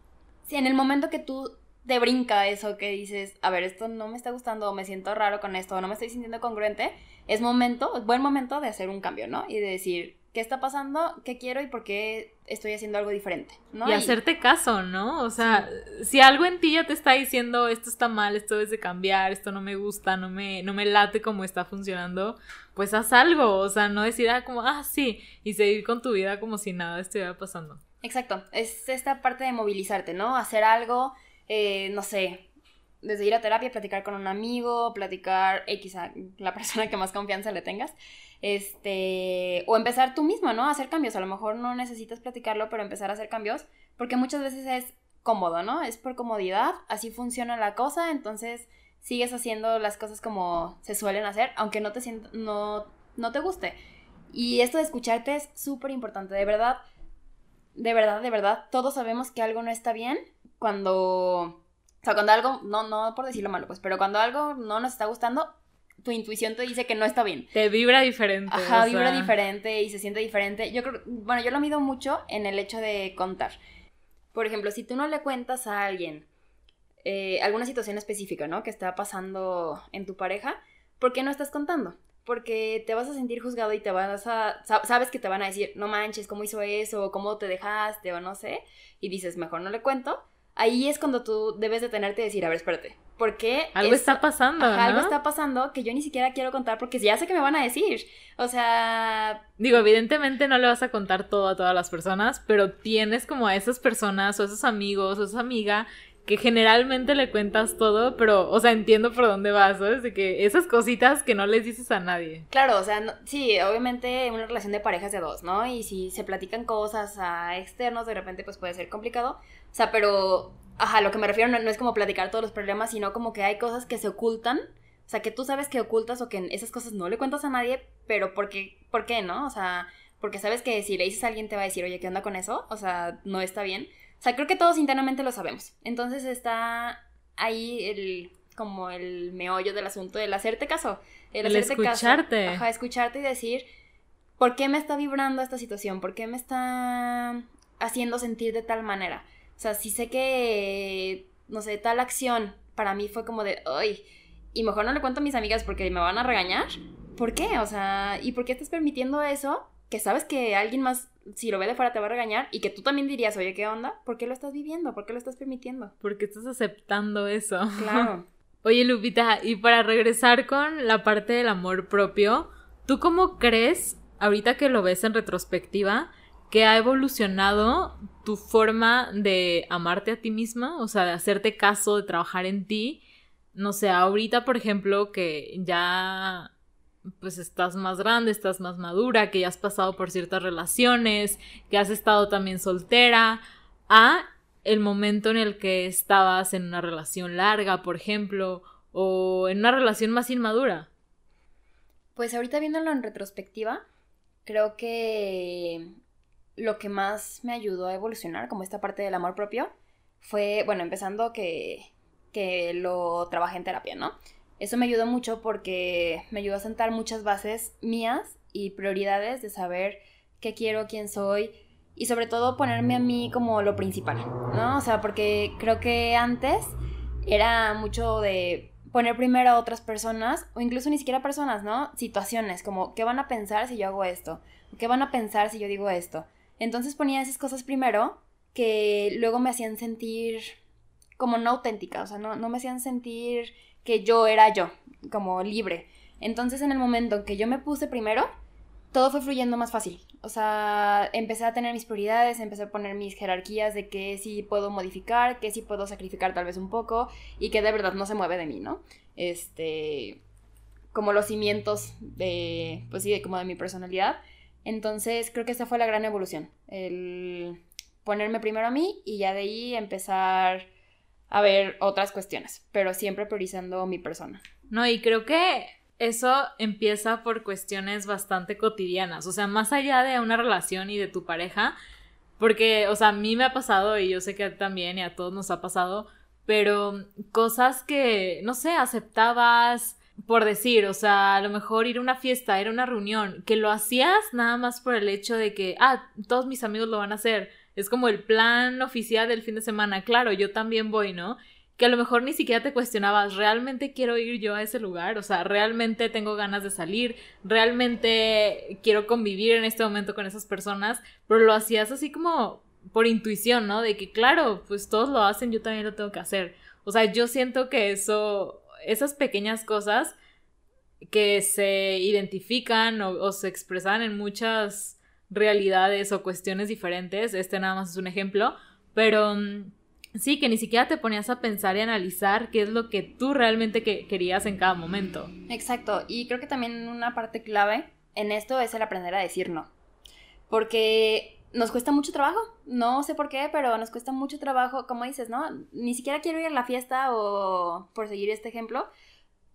sí, en el momento que tú te brinca eso que dices, a ver, esto no me está gustando, o me siento raro con esto, o no me estoy sintiendo congruente, es momento, es buen momento de hacer un cambio, ¿no? Y de decir, ¿qué está pasando? ¿Qué quiero y por qué estoy haciendo algo diferente? ¿no? Y, hacerte caso, ¿no? O sea, si algo en ti ya te está diciendo, esto está mal, esto debe de cambiar, esto no me gusta, no me, no me late como está funcionando, pues haz algo, o sea, no decir, ah, como, ah, sí, y seguir con tu vida como si nada estuviera pasando. Exacto, es esta parte de movilizarte, ¿no? Hacer algo eh, no sé, desde ir a terapia, platicar con un amigo, platicar X a la persona que más confianza le tengas, este, o empezar tú mismo, ¿no? Hacer cambios, a lo mejor no necesitas platicarlo, pero empezar a hacer cambios, porque muchas veces es cómodo, ¿no? Es por comodidad, así funciona la cosa, entonces sigues haciendo las cosas como se suelen hacer, aunque no te no, no te guste. Y esto de escucharte es súper importante, de verdad, de verdad, de verdad, todos sabemos que algo no está bien cuando, sea, cuando algo, no, no por decirlo malo, pues, pero cuando algo no nos está gustando, tu intuición te dice que no está bien. Te vibra diferente. Ajá, vibra diferente y se siente diferente. Yo creo, bueno, yo lo mido mucho en el hecho de contar. Por ejemplo, si tú no le cuentas a alguien eh, alguna situación específica, ¿no? Que está pasando en tu pareja, ¿por qué no estás contando? Porque te vas a sentir juzgado y te vas a, sabes que te van a decir, no manches, ¿cómo hizo eso? ¿Cómo te dejaste? O no sé. Y dices, mejor no le cuento ahí es cuando tú debes detenerte y decir, a ver, espérate, ¿por qué? Algo está pasando, Algo está pasando que yo ni siquiera quiero contar porque ya sé que me van a decir. O sea... Digo, evidentemente no le vas a contar todo a todas las personas, pero tienes como a esas personas o esos amigos o esa amiga que generalmente le cuentas todo, pero, o sea, entiendo por dónde vas, ¿sabes? De que esas cositas que no les dices a nadie. Claro, o sea, sí, obviamente una relación de parejas de dos, ¿no? Y si se platican cosas a externos, de repente, pues puede ser complicado. O sea, pero, ajá, lo que me refiero no, no es como platicar todos los problemas, sino como que hay cosas que se ocultan. O sea, que tú sabes que ocultas o que esas cosas no le cuentas a nadie, pero ¿por qué, ¿por qué no? O sea, porque sabes que si le dices a alguien te va a decir, oye, ¿qué onda con eso? O sea, no está bien. O sea, creo que todos internamente lo sabemos. Entonces está ahí el como el meollo del asunto del hacerte caso. El, escucharte. Caso, ajá, escucharte y decir, ¿por qué me está vibrando esta situación? ¿Por qué me está haciendo sentir de tal manera? O sea, si sé que, no sé, tal acción para mí fue como de, ay, y mejor no le cuento a mis amigas porque me van a regañar. ¿Por qué? O sea, ¿y por qué estás permitiendo eso? Que sabes que alguien más si lo ve de fuera te va a regañar y que tú también dirías, oye, ¿qué onda? ¿Por qué lo estás viviendo? ¿Por qué lo estás permitiendo? Porque estás aceptando eso. Claro. oye, Lupita, y para regresar con la parte del amor propio, ¿tú cómo crees, ahorita que lo ves en retrospectiva, que ha evolucionado tu forma de amarte a ti misma? O sea, de hacerte caso, de trabajar en ti. No sé, ahorita, por ejemplo, que ya pues estás más grande, estás más madura, que ya has pasado por ciertas relaciones, que has estado también soltera, a el momento en el que estabas en una relación larga, por ejemplo, o en una relación más inmadura? Pues ahorita viéndolo en retrospectiva, creo que lo que más me ayudó a evolucionar, como esta parte del amor propio, fue, bueno, empezando que, que lo trabajé en terapia, ¿no? Eso me ayudó mucho porque me ayudó a sentar muchas bases mías y prioridades de saber qué quiero, quién soy y sobre todo ponerme a mí como lo principal, ¿no? O sea, porque creo que antes era mucho de poner primero a otras personas o incluso ni siquiera personas, ¿no? Situaciones como qué van a pensar si yo hago esto, qué van a pensar si yo digo esto. Entonces ponía esas cosas primero que luego me hacían sentir como no auténtica, o sea, no, no me hacían sentir que yo era yo, como libre. Entonces en el momento en que yo me puse primero, todo fue fluyendo más fácil. O sea, empecé a tener mis prioridades, empecé a poner mis jerarquías de qué sí puedo modificar, qué sí puedo sacrificar tal vez un poco y que de verdad no se mueve de mí, ¿no? Este, como los cimientos de, pues sí, de, como de mi personalidad. Entonces creo que esa fue la gran evolución, el ponerme primero a mí y ya de ahí empezar a ver otras cuestiones, pero siempre priorizando mi persona. No, y creo que eso empieza por cuestiones bastante cotidianas, o sea, más allá de una relación y de tu pareja, porque, o sea, a mí me ha pasado y yo sé que también y a todos nos ha pasado, pero cosas que, no sé, aceptabas por decir, o sea, a lo mejor ir a una fiesta, ir a una reunión, que lo hacías nada más por el hecho de que, ah, todos mis amigos lo van a hacer, es como el plan oficial del fin de semana. Claro, yo también voy, ¿no? Que a lo mejor ni siquiera te cuestionabas, ¿realmente quiero ir yo a ese lugar? O sea, ¿realmente tengo ganas de salir? ¿Realmente quiero convivir en este momento con esas personas? Pero lo hacías así como por intuición, ¿no? De que, claro, pues todos lo hacen, yo también lo tengo que hacer. O sea, yo siento que eso, esas pequeñas cosas que se identifican o, o se expresan en muchas realidades o cuestiones diferentes, este nada más es un ejemplo, pero mm, sí, que ni siquiera te ponías a pensar y analizar qué es lo que tú realmente querías en cada momento. Exacto, y creo que también una parte clave en esto es el aprender a decir no, porque nos cuesta mucho trabajo, no sé por qué, pero nos cuesta mucho trabajo, como dices, ¿no? Ni siquiera quiero ir a la fiesta o, por seguir este ejemplo,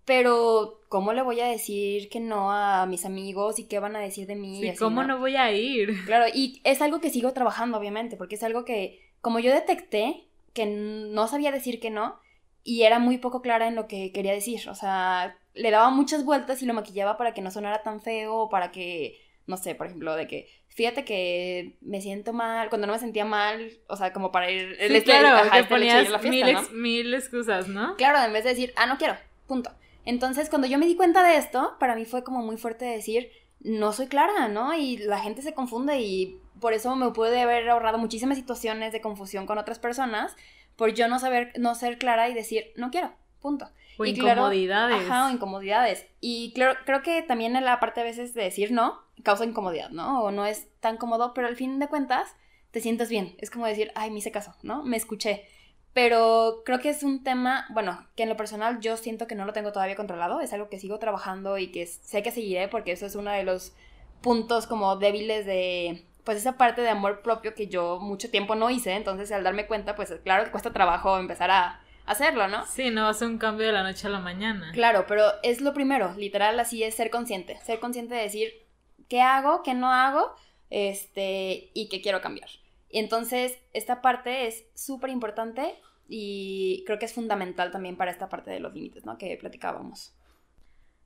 pero, ¿cómo le voy a decir que no a mis amigos y qué van a decir de mí? Sí, ¿cómo ¿no? voy a ir? Claro, y es algo que sigo trabajando, obviamente, porque es algo que, como yo detecté que no sabía decir que no, y era muy poco clara en lo que quería decir, o sea, le daba muchas vueltas y lo maquillaba para que no sonara tan feo, para que, no sé, por ejemplo, de que, fíjate que me siento mal, cuando no me sentía mal, o sea, como para ir... Sí, claro, que ponías mil, mil excusas, ¿no? Claro, en vez de decir, ah, no quiero, punto. Entonces, cuando yo me di cuenta de esto, para mí fue como muy fuerte decir, no soy clara, ¿no? Y la gente se confunde y por eso me puede haber ahorrado muchísimas situaciones de confusión con otras personas por yo no saber, no ser clara y decir, no quiero, punto. O incomodidades. ajá, o incomodidades. Y claro, creo que también en la parte a veces de decir no causa incomodidad, ¿no? O no es tan cómodo, pero al fin de cuentas te sientes bien. Es como decir, ay, me hice caso, ¿no? Me escuché. Pero creo que es un tema, bueno, que en lo personal yo siento que no lo tengo todavía controlado, es algo que sigo trabajando y que sé que seguiré porque eso es uno de los puntos como débiles de, pues esa parte de amor propio que yo mucho tiempo no hice, entonces al darme cuenta, pues claro que cuesta trabajo empezar a hacerlo, ¿no? Sí, no va a ser un cambio de la noche a la mañana. Claro, pero es lo primero, literal así es ser consciente, ser consciente de decir qué hago, qué no hago, este, y que quiero cambiar. Entonces, esta parte es súper importante y creo que es fundamental también para esta parte de los límites, ¿no? Que platicábamos.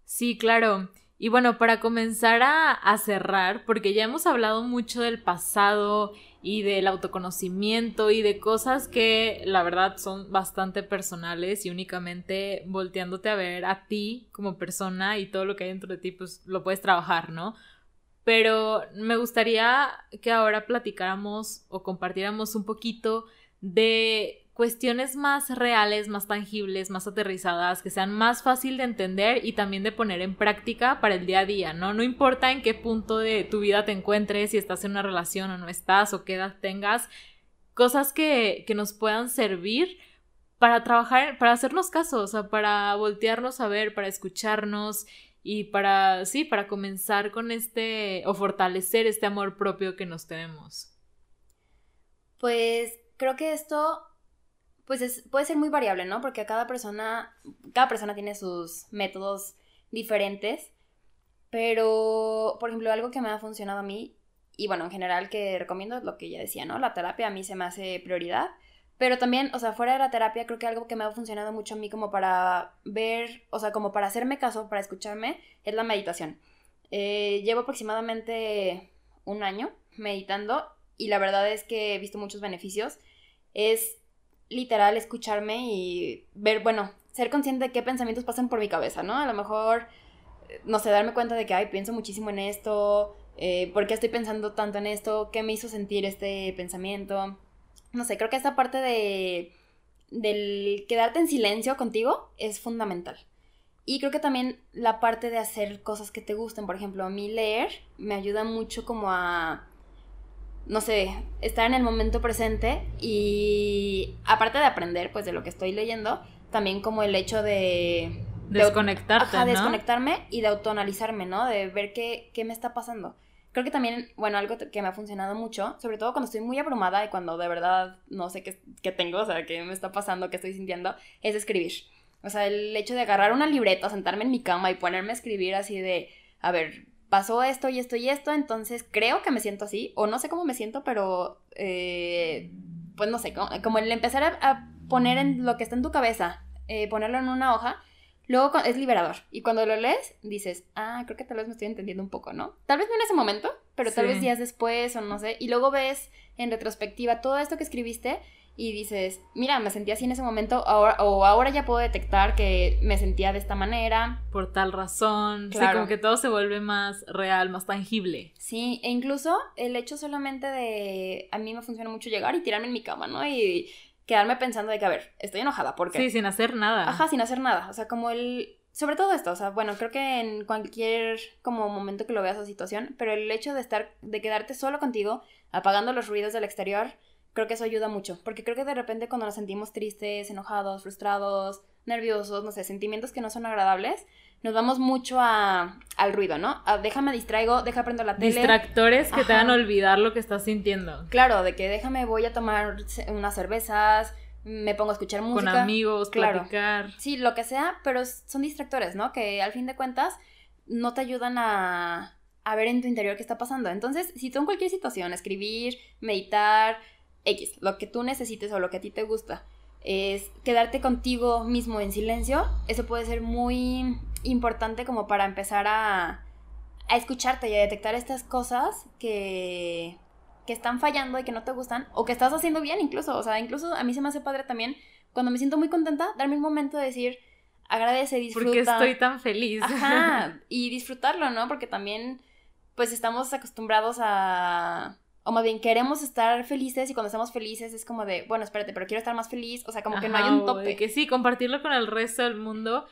Sí, claro. Y bueno, para comenzar a, cerrar, porque ya hemos hablado mucho del pasado y del autoconocimiento y de cosas que la verdad son bastante personales y únicamente volteándote a ver a ti como persona y todo lo que hay dentro de ti, pues lo puedes trabajar, ¿no? Pero me gustaría que ahora platicáramos o compartiéramos un poquito de cuestiones más reales, más tangibles, más aterrizadas, que sean más fácil de entender y también de poner en práctica para el día a día, ¿no? No importa en qué punto de tu vida te encuentres, si estás en una relación o no estás, o qué edad tengas, cosas que, que nos puedan servir para trabajar, para hacernos caso, o sea, para voltearnos a ver, para escucharnos y para, sí, para comenzar con este, o fortalecer este amor propio que nos tenemos. Pues creo que esto pues puede ser muy variable, ¿no? Porque cada persona, cada persona tiene sus métodos diferentes, pero, por ejemplo, algo que me ha funcionado a mí, y bueno, en general que recomiendo lo que ya decía, ¿no? La terapia a mí se me hace prioridad, pero también, o sea, fuera de la terapia, creo que algo que me ha funcionado mucho a mí como para ver, o sea, como para hacerme caso, para escucharme, es la meditación. Eh, llevo aproximadamente un año meditando y la verdad es que he visto muchos beneficios. Es literal escucharme y ver, bueno, ser consciente de qué pensamientos pasan por mi cabeza, ¿no? A lo mejor, eh, no sé, darme cuenta de que, ay, pienso muchísimo en esto, eh, ¿por qué estoy pensando tanto en esto? ¿Qué me hizo sentir este pensamiento? No sé, creo que esta parte de del quedarte en silencio contigo es fundamental. Y creo que también la parte de hacer cosas que te gusten, por ejemplo, a mí leer me ayuda mucho como a no sé, estar en el momento presente y aparte de aprender pues de lo que estoy leyendo, también como el hecho de... Desconectarte, de, desconectarme y de autoanalizarme, ¿no? De ver qué, qué me está pasando. Creo que también, bueno, algo que me ha funcionado mucho, sobre todo cuando estoy muy abrumada y cuando de verdad no sé qué, qué tengo, o sea, qué me está pasando, qué estoy sintiendo, es escribir. O sea, el hecho de agarrar una libreta, sentarme en mi cama y ponerme a escribir así de, a ver, pasó esto y esto y esto, entonces creo que me siento así, o no sé cómo me siento, pero eh, pues no sé, como, el empezar a, poner en lo que está en tu cabeza, eh, ponerlo en una hoja, luego es liberador. Y cuando lo lees, dices, ah, creo que tal vez me estoy entendiendo un poco, ¿no? Tal vez no en ese momento, pero tal vez días después o no sé, y luego ves en retrospectiva todo esto que escribiste y dices, mira, me sentía así en ese momento, ahora, o ahora ya puedo detectar que me sentía de esta manera. Por tal razón. Claro. como que todo se vuelve más real, más tangible. Sí, e incluso el hecho solamente de. A mí me funciona mucho llegar y tirarme en mi cama, ¿no? Y quedarme pensando de que, a ver, estoy enojada, ¿por qué? Sí, sin hacer nada. Ajá, sin hacer nada. O sea, como el. Sobre todo esto, o sea, bueno, creo que en cualquier como momento que lo veas o situación, pero el hecho de estar, de quedarte solo contigo, apagando los ruidos del exterior, creo que eso ayuda mucho, porque creo que de repente cuando nos sentimos tristes, enojados, frustrados, nerviosos, no sé, sentimientos que no son agradables, nos vamos mucho a, al ruido, ¿no? A, déjame distraigo, deja prender la tele. Distractores que te hagan olvidar lo que estás sintiendo. Claro, de que déjame, voy a tomar unas cervezas, me pongo a escuchar música. Con amigos, claro. platicar. Sí, lo que sea, pero son distractores, ¿no? Que al fin de cuentas no te ayudan a, a ver en tu interior qué está pasando. Entonces, si tú en cualquier situación, escribir, meditar, X, lo que tú necesites o lo que a ti te gusta, es quedarte contigo mismo en silencio, eso puede ser muy importante como para empezar a, a escucharte y a detectar estas cosas que, que están fallando y que no te gustan, o que estás haciendo bien incluso, o sea, incluso a mí se me hace padre también, cuando me siento muy contenta, darme un momento de decir, agradece, disfruta. Porque estoy tan feliz. Ajá, y disfrutarlo, ¿no? Porque también, pues estamos acostumbrados a o más bien queremos estar felices y cuando estamos felices es como de, bueno, espérate, pero quiero estar más feliz, o sea, como que no hay un tope. que sí, compartirlo con el resto del mundo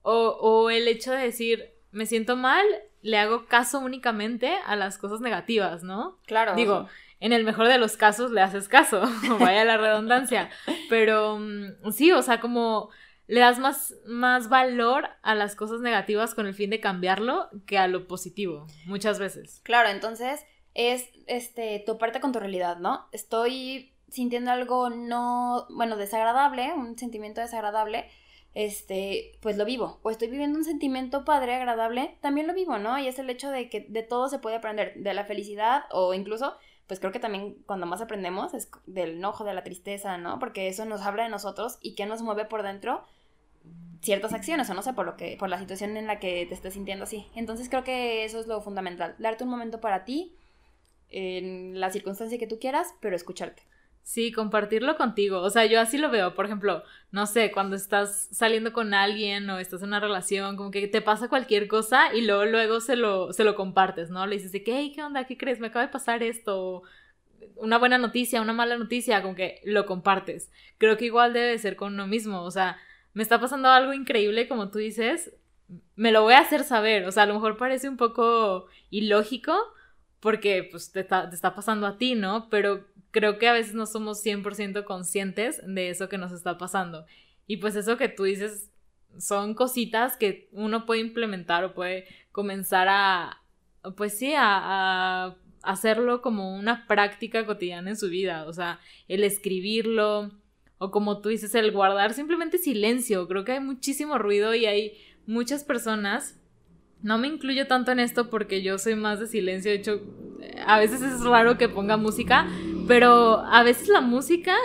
o, o el hecho de decir, me siento mal, le hago caso únicamente a las cosas negativas, ¿no? Claro. Digo, en el mejor de los casos le haces caso, vaya la redundancia, pero mm, sí, o sea, como le das más, más valor a las cosas negativas con el fin de cambiarlo que a lo positivo, muchas veces. Claro, entonces es este, toparte con tu realidad, ¿no? Estoy sintiendo algo no, bueno, desagradable, un sentimiento desagradable. este, pues lo vivo. O estoy viviendo un sentimiento padre, agradable, también lo vivo, ¿no? Y es el hecho de que de todo se puede aprender, de la felicidad o incluso, pues creo que también cuando más aprendemos es del enojo, de la tristeza, ¿no? Porque eso nos habla de nosotros y qué nos mueve por dentro ciertas acciones o no sé, por lo que por la situación en la que te estés sintiendo así. Entonces creo que eso es lo fundamental, darte un momento para ti en la circunstancia que tú quieras, pero escucharte. Sí, compartirlo contigo. O sea, yo así lo veo. Por ejemplo, no sé, cuando estás saliendo con alguien o estás en una relación, como que te pasa cualquier cosa y luego, luego se lo, se lo compartes, ¿no? Le dices de que, hey, ¿qué onda? ¿Qué crees? Me acaba de pasar esto. Una buena noticia, una mala noticia, como que lo compartes. Creo que igual debe ser con uno mismo. O sea, me está pasando algo increíble, como tú dices, me lo voy a hacer saber. O sea, a lo mejor parece un poco ilógico porque pues te está, te está pasando a ti, ¿no? Pero creo que a veces no somos 100% conscientes de eso que nos está pasando. Y pues eso que tú dices son cositas que uno puede implementar o puede comenzar a, pues sí, a, a hacerlo como una práctica cotidiana en su vida. O sea, el escribirlo o como tú dices, el guardar simplemente silencio. Creo que hay muchísimo ruido y hay muchas personas no me incluyo tanto en esto porque yo soy más de silencio. De hecho, a veces es raro que ponga música, pero a veces la música,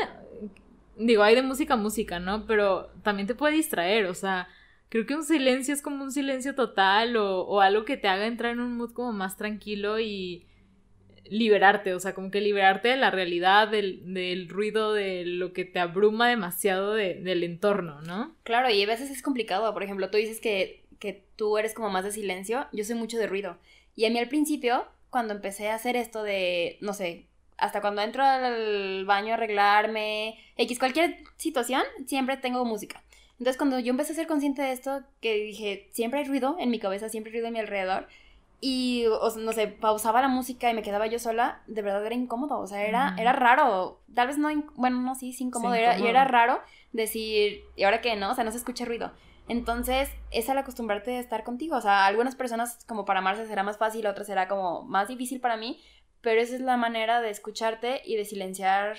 digo, hay de música a música, ¿no? Pero también te puede distraer, o sea, creo que un silencio es como un silencio total o, o algo que te haga entrar en un mood como más tranquilo y liberarte, o sea, como que liberarte de la realidad, del, del ruido, de lo que te abruma demasiado del entorno, ¿no? Claro, y a veces es complicado, por ejemplo, tú dices que, que tú eres como más de silencio, yo soy mucho de ruido. Y a mí al principio, cuando empecé a hacer esto de, no sé, hasta cuando entro al baño a arreglarme, X, cualquier situación, siempre tengo música. Entonces cuando yo empecé a ser consciente de esto, que dije, siempre hay ruido en mi cabeza, siempre hay ruido en mi alrededor, y, no sé, pausaba la música y me quedaba yo sola, de verdad era incómodo, o sea, era, era raro, tal vez no, bueno, no, sí, sí incómodo, Era, y era raro decir, ¿y ahora qué, no? O sea, no se escucha ruido. Entonces, es al acostumbrarte a estar contigo, o sea, algunas personas como para amarse será más fácil, otras será como más difícil para mí, pero esa es la manera de escucharte y de silenciar,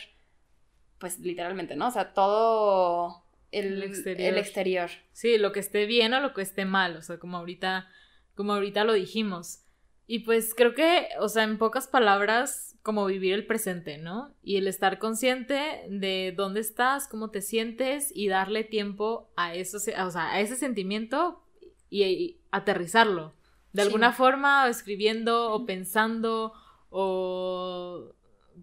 pues literalmente, ¿no? O sea, todo el, exterior. el exterior. Sí, lo que esté bien o lo que esté mal, o sea, como ahorita, como ahorita lo dijimos. Y pues creo que, o sea, en pocas palabras, como vivir el presente, ¿no? Y el estar consciente de dónde estás, cómo te sientes y darle tiempo a eso, o sea, a ese sentimiento y, aterrizarlo. De alguna forma, o escribiendo, o pensando, o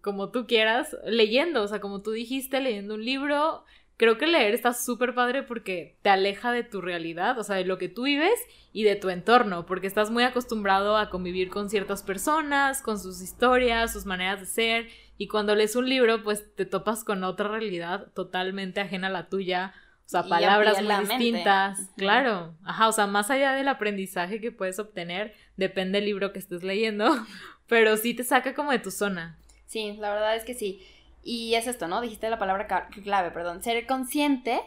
como tú quieras, leyendo, o sea, como tú dijiste, leyendo un libro. Creo que leer está súper padre porque te aleja de tu realidad, o sea, de lo que tú vives y de tu entorno, porque estás muy acostumbrado a convivir con ciertas personas, con sus historias, sus maneras de ser, y cuando lees un libro, pues te topas con otra realidad totalmente ajena a la tuya, o sea, palabras muy distintas. Claro. Ajá, o sea, más allá del aprendizaje que puedes obtener, depende del libro que estés leyendo, pero sí te saca como de tu zona. Sí, la verdad es que sí. Y es esto, ¿no? Dijiste la palabra clave, perdón. Ser consciente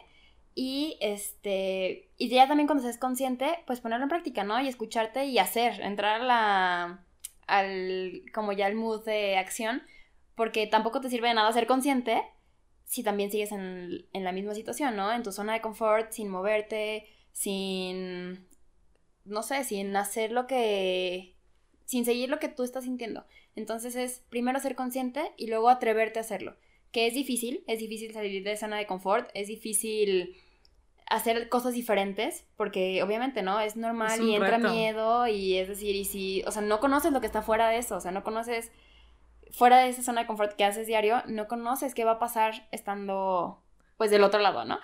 y este. Y ya también cuando seas consciente, pues ponerlo en práctica, ¿no? Y escucharte y hacer, entrar a la. al. como ya el mood de acción. Porque tampoco te sirve de nada ser consciente si también sigues en, la misma situación, ¿no? En tu zona de confort, sin moverte, sin, no sé, sin hacer lo que, sin seguir lo que tú estás sintiendo. Entonces es primero ser consciente y luego atreverte a hacerlo. Que es difícil, es difícil salir de zona de confort, es difícil hacer cosas diferentes, porque obviamente, ¿no? Es normal y entra miedo y es decir, y si, o sea, no conoces lo que está fuera de eso, o sea, no conoces fuera de esa zona de confort que haces diario, no conoces qué va a pasar estando pues del otro lado, ¿no?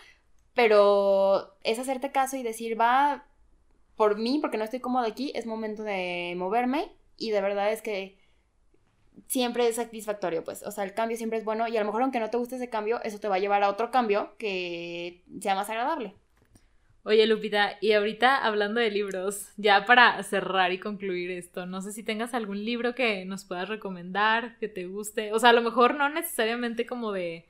Pero es hacerte caso y decir, va por mí, porque no estoy cómodo aquí, es momento de moverme y de verdad es que siempre es satisfactorio, pues, o sea, el cambio siempre es bueno y a lo mejor aunque no te guste ese cambio, eso te va a llevar a otro cambio que sea más agradable. Oye, Lupita, y ahorita hablando de libros, ya para cerrar y concluir esto, no sé si tengas algún libro que nos puedas recomendar, que te guste, o sea, a lo mejor no necesariamente como de,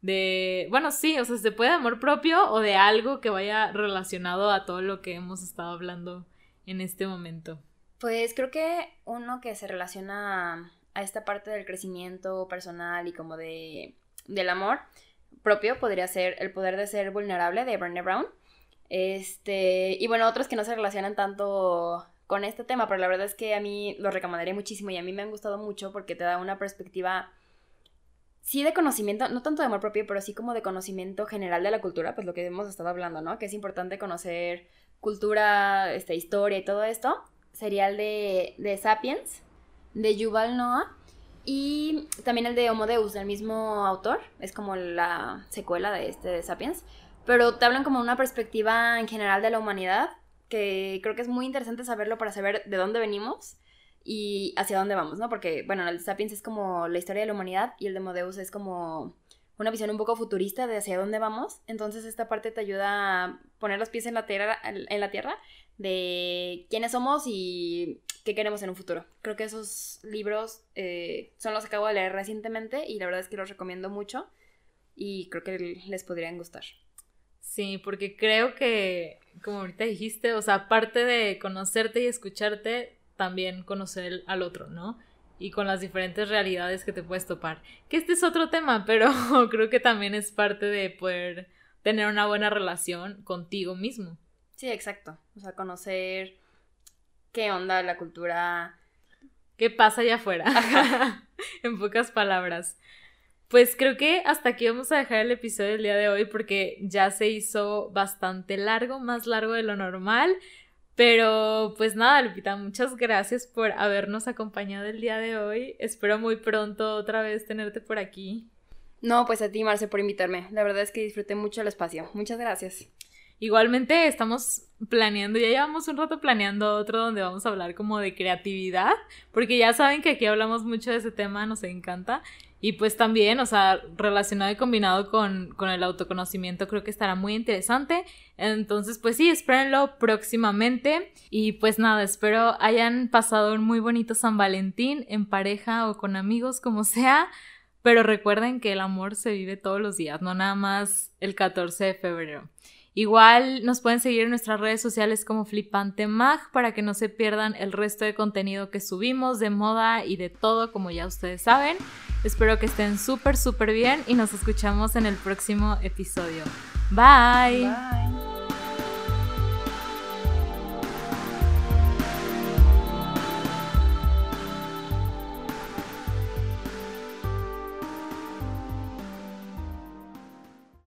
de, bueno, sí, o sea, se puede de amor propio o de algo que vaya relacionado a todo lo que hemos estado hablando en este momento. Pues creo que uno que se relaciona a esta parte del crecimiento personal y como de del amor propio podría ser El poder de ser vulnerable de Brené Brown Este, y bueno, otros que no se relacionan tanto con este tema, pero la verdad es que a mí lo recomendaría muchísimo y a mí me han gustado mucho porque te da una perspectiva, sí de conocimiento, no tanto de amor propio, pero sí como de conocimiento general de la cultura, pues lo que hemos estado hablando, ¿no? Que es importante conocer cultura, este, historia y todo esto. Sería el de, de Sapiens, de Yuval Noah. Y también el de Homo Deus, del mismo autor. Es como la secuela de este de Sapiens. Pero te hablan como una perspectiva en general de la humanidad que creo que es muy interesante saberlo para saber de dónde venimos y hacia dónde vamos, ¿no? Porque, bueno, el Sapiens es como la historia de la humanidad y el de Modeus es como una visión un poco futurista de hacia dónde vamos. Entonces esta parte te ayuda a poner los pies en la tierra, en la tierra de quiénes somos y qué queremos en un futuro. Creo que esos libros eh, son los que acabo de leer recientemente y la verdad es que los recomiendo mucho y creo que les podrían gustar. Sí, porque creo que, como ahorita dijiste, o sea, aparte de conocerte y escucharte, también conocer al otro, ¿no? Y con las diferentes realidades que te puedes topar. Que este es otro tema, pero creo que también es parte de poder tener una buena relación contigo mismo. Sí, exacto. O sea, conocer qué onda la cultura. ¿Qué pasa allá afuera? en pocas palabras. Pues creo que hasta aquí vamos a dejar el episodio del día de hoy porque ya se hizo bastante largo, más largo de lo normal. Pero pues nada, Lupita, muchas gracias por habernos acompañado el día de hoy. Espero muy pronto otra vez tenerte por aquí. No, pues a ti, Marce, por invitarme. La verdad es que disfruté mucho el espacio. Muchas gracias. Igualmente estamos planeando, ya llevamos un rato planeando otro donde vamos a hablar como de creatividad, porque ya saben que aquí hablamos mucho de ese tema, nos encanta. Y pues también, o sea, relacionado y combinado con, con, el autoconocimiento, creo que estará muy interesante. Entonces, pues sí, espérenlo próximamente. Y pues nada, espero hayan pasado un muy bonito San Valentín en pareja o con amigos, como sea. Pero recuerden que el amor se vive todos los días, no nada más el 14 de febrero. Igual nos pueden seguir en nuestras redes sociales como Flipante Mag para que no se pierdan el resto de contenido que subimos de moda y de todo, como ya ustedes saben. Espero que estén súper, súper bien y nos escuchamos en el próximo episodio. Bye. Bye.